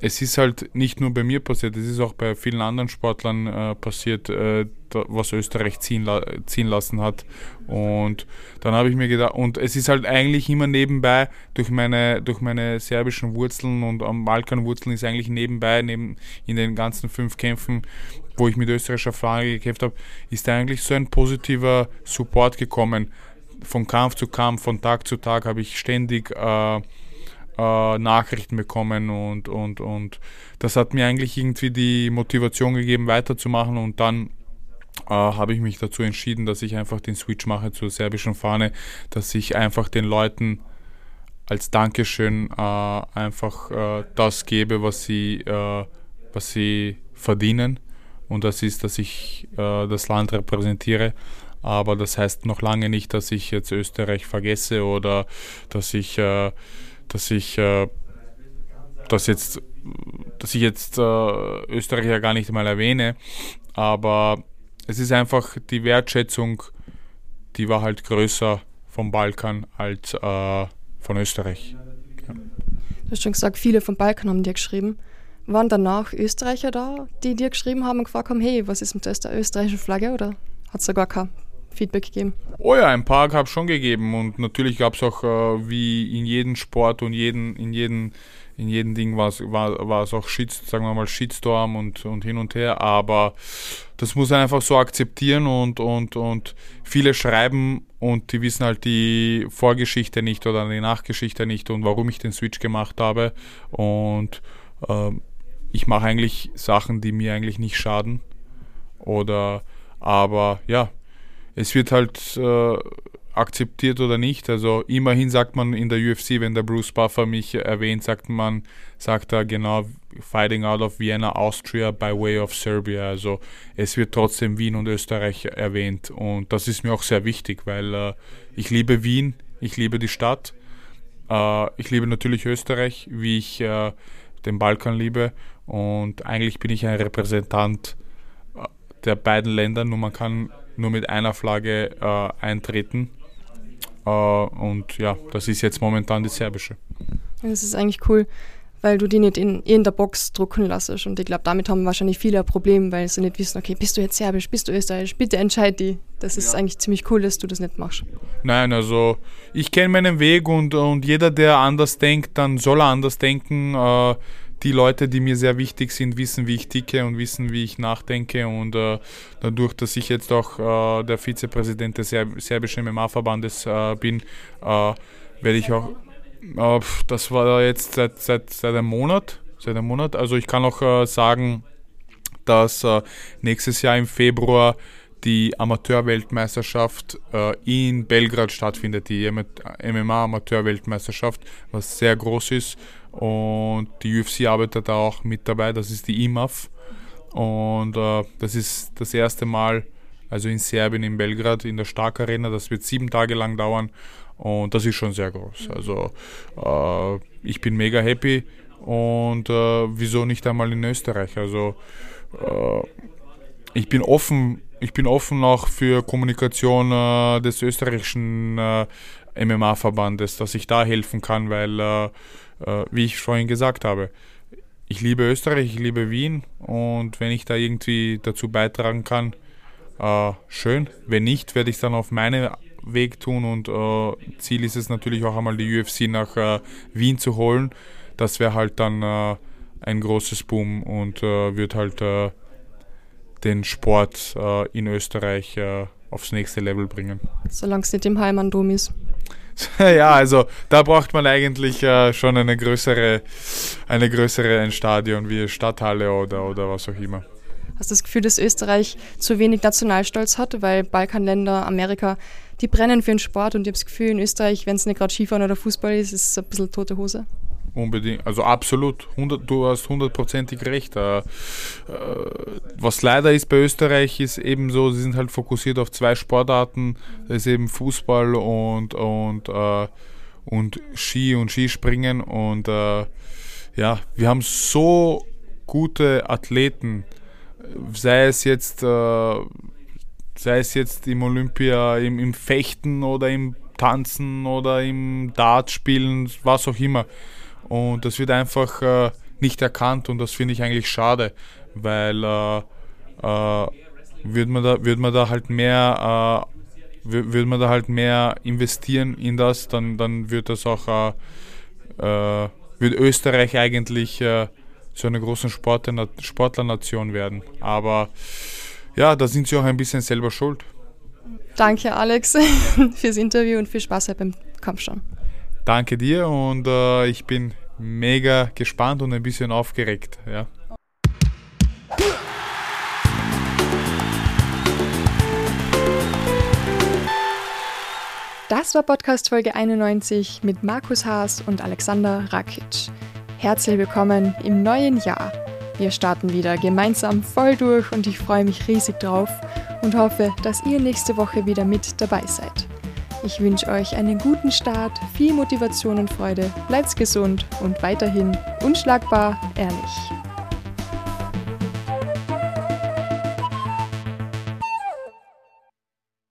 es ist halt nicht nur bei mir passiert, es ist auch bei vielen anderen Sportlern äh, passiert, äh, was Österreich ziehen, la ziehen lassen hat. Und dann habe ich mir gedacht, und es ist halt eigentlich immer nebenbei, durch meine, durch meine serbischen Wurzeln und am Balkanwurzeln ist eigentlich nebenbei, neben in den ganzen fünf Kämpfen, wo ich mit österreichischer Flagge gekämpft habe, ist eigentlich so ein positiver Support gekommen von Kampf zu Kampf, von Tag zu Tag habe ich ständig äh, äh, Nachrichten bekommen und, und, und das hat mir eigentlich irgendwie die Motivation gegeben, weiterzumachen und dann äh, habe ich mich dazu entschieden, dass ich einfach den Switch mache zur serbischen Fahne, dass ich einfach den Leuten als Dankeschön äh, einfach äh, das gebe, was sie, äh, was sie verdienen und das ist, dass ich äh, das Land repräsentiere. Aber das heißt noch lange nicht, dass ich jetzt Österreich vergesse oder dass ich, äh, dass ich, äh, dass jetzt, dass ich jetzt äh, Österreich ja gar nicht mal erwähne. Aber es ist einfach die Wertschätzung, die war halt größer vom Balkan als äh, von Österreich. Ja. Du hast schon gesagt, viele vom Balkan haben dir geschrieben. Waren danach Österreicher da, die dir geschrieben haben und gefragt haben, hey, was ist mit der österreichischen Flagge oder hat es da gar keine Feedback gegeben? Oh ja, ein paar gab es schon gegeben und natürlich gab es auch äh, wie in jedem Sport und jeden, in jedem in jedem Ding war es war, war auch Shit, sagen wir mal Shitstorm und, und hin und her, aber das muss man einfach so akzeptieren und, und, und viele schreiben und die wissen halt die Vorgeschichte nicht oder die Nachgeschichte nicht und warum ich den Switch gemacht habe und äh, ich mache eigentlich Sachen, die mir eigentlich nicht schaden oder aber ja, es wird halt äh, akzeptiert oder nicht. Also immerhin sagt man in der UFC, wenn der Bruce Buffer mich erwähnt, sagt man, sagt er genau Fighting out of Vienna, Austria by way of Serbia. Also es wird trotzdem Wien und Österreich erwähnt und das ist mir auch sehr wichtig, weil äh, ich liebe Wien, ich liebe die Stadt Äh, ich liebe natürlich Österreich, wie ich äh, den Balkan liebe. Und eigentlich bin ich ein Repräsentant äh, der beiden Länder, nur man kann nur mit einer Flagge äh, eintreten. Äh, und ja, das ist jetzt momentan die serbische. Das ist eigentlich cool weil du die nicht in, in der Box drucken lässt. Und ich glaube, damit haben wahrscheinlich viele ein Problem, weil sie nicht wissen, okay, bist du jetzt serbisch, bist du österreichisch, bitte entscheid die. Das ist ja. eigentlich ziemlich cool, dass du das nicht machst. Nein, also ich kenne meinen Weg und, und jeder, der anders denkt, dann soll er anders denken. Äh, die Leute, die mir sehr wichtig sind, wissen, wie ich ticke und wissen, wie ich nachdenke. Und äh, dadurch, dass ich jetzt auch äh, der Vizepräsident des Serb serbischen MMA-Verbandes äh, bin, äh, werde ich auch das war jetzt seit, seit, seit einem Monat. Seit einem Monat. Also ich kann auch äh, sagen, dass äh, nächstes Jahr im Februar die Amateurweltmeisterschaft äh, in Belgrad stattfindet, die MMA-Amateurweltmeisterschaft, was sehr groß ist. Und die UFC arbeitet da auch mit dabei, das ist die IMAF. Und äh, das ist das erste Mal, also in Serbien, in Belgrad, in der Stark Arena. Das wird sieben Tage lang dauern. Und das ist schon sehr groß. Also äh, ich bin mega happy und äh, wieso nicht einmal in Österreich? Also äh, ich bin offen, ich bin offen auch für Kommunikation äh, des österreichischen äh, MMA-Verbandes, dass ich da helfen kann, weil, äh, wie ich vorhin gesagt habe, ich liebe Österreich, ich liebe Wien und wenn ich da irgendwie dazu beitragen kann, schön. Wenn nicht, werde ich dann auf meine Weg tun und äh, Ziel ist es natürlich auch einmal die UFC nach äh, Wien zu holen. Das wäre halt dann äh, ein großes Boom und äh, wird halt äh, den Sport äh, in Österreich aufs nächste Level bringen. Solange es nicht im Heimandom ist. ja, also da braucht man eigentlich schon eine größere, eine größere ein Stadion wie Stadthalle oder, oder was auch immer. Hast du das Gefühl, dass Österreich zu wenig Nationalstolz hat, weil Balkanländer, Amerika die brennen für den Sport und ich habe das Gefühl, in Österreich, wenn es nicht gerade Skifahren oder Fußball ist, ist es ein bisschen tote Hose. Unbedingt, also absolut, 100, du hast hundertprozentig recht. Äh, äh, was leider ist bei Österreich, ist eben so, sie sind halt fokussiert auf zwei Sportarten, das ist eben Fußball und, und, äh, und Ski und Skispringen und äh, ja, wir haben so gute Athleten, sei es jetzt äh, sei es jetzt im Olympia, im, im Fechten oder im Tanzen oder im Dartspielen, was auch immer. Und das wird einfach äh, nicht erkannt und das finde ich eigentlich schade, weil äh, äh, würde man, da, würd man halt mehr äh, würde man da halt mehr investieren in das, dann, dann wird das auch äh, äh wird Österreich eigentlich äh, so eine große Sportlernation werden. Aber ja, da sind sie auch ein bisschen selber schuld. Danke, Alex, fürs Interview und viel Spaß beim Kampf schon. Danke dir und äh, ich bin mega gespannt und ein bisschen aufgeregt. Ja. Das war Podcast Folge 91 mit Markus Haas und Alexander Rakic. Herzlich willkommen im neuen Jahr. Wir starten wieder gemeinsam voll durch und ich freue mich riesig drauf und hoffe, dass ihr nächste Woche wieder mit dabei seid. Ich wünsche euch einen guten Start, viel Motivation und Freude, bleibt gesund und weiterhin unschlagbar ehrlich.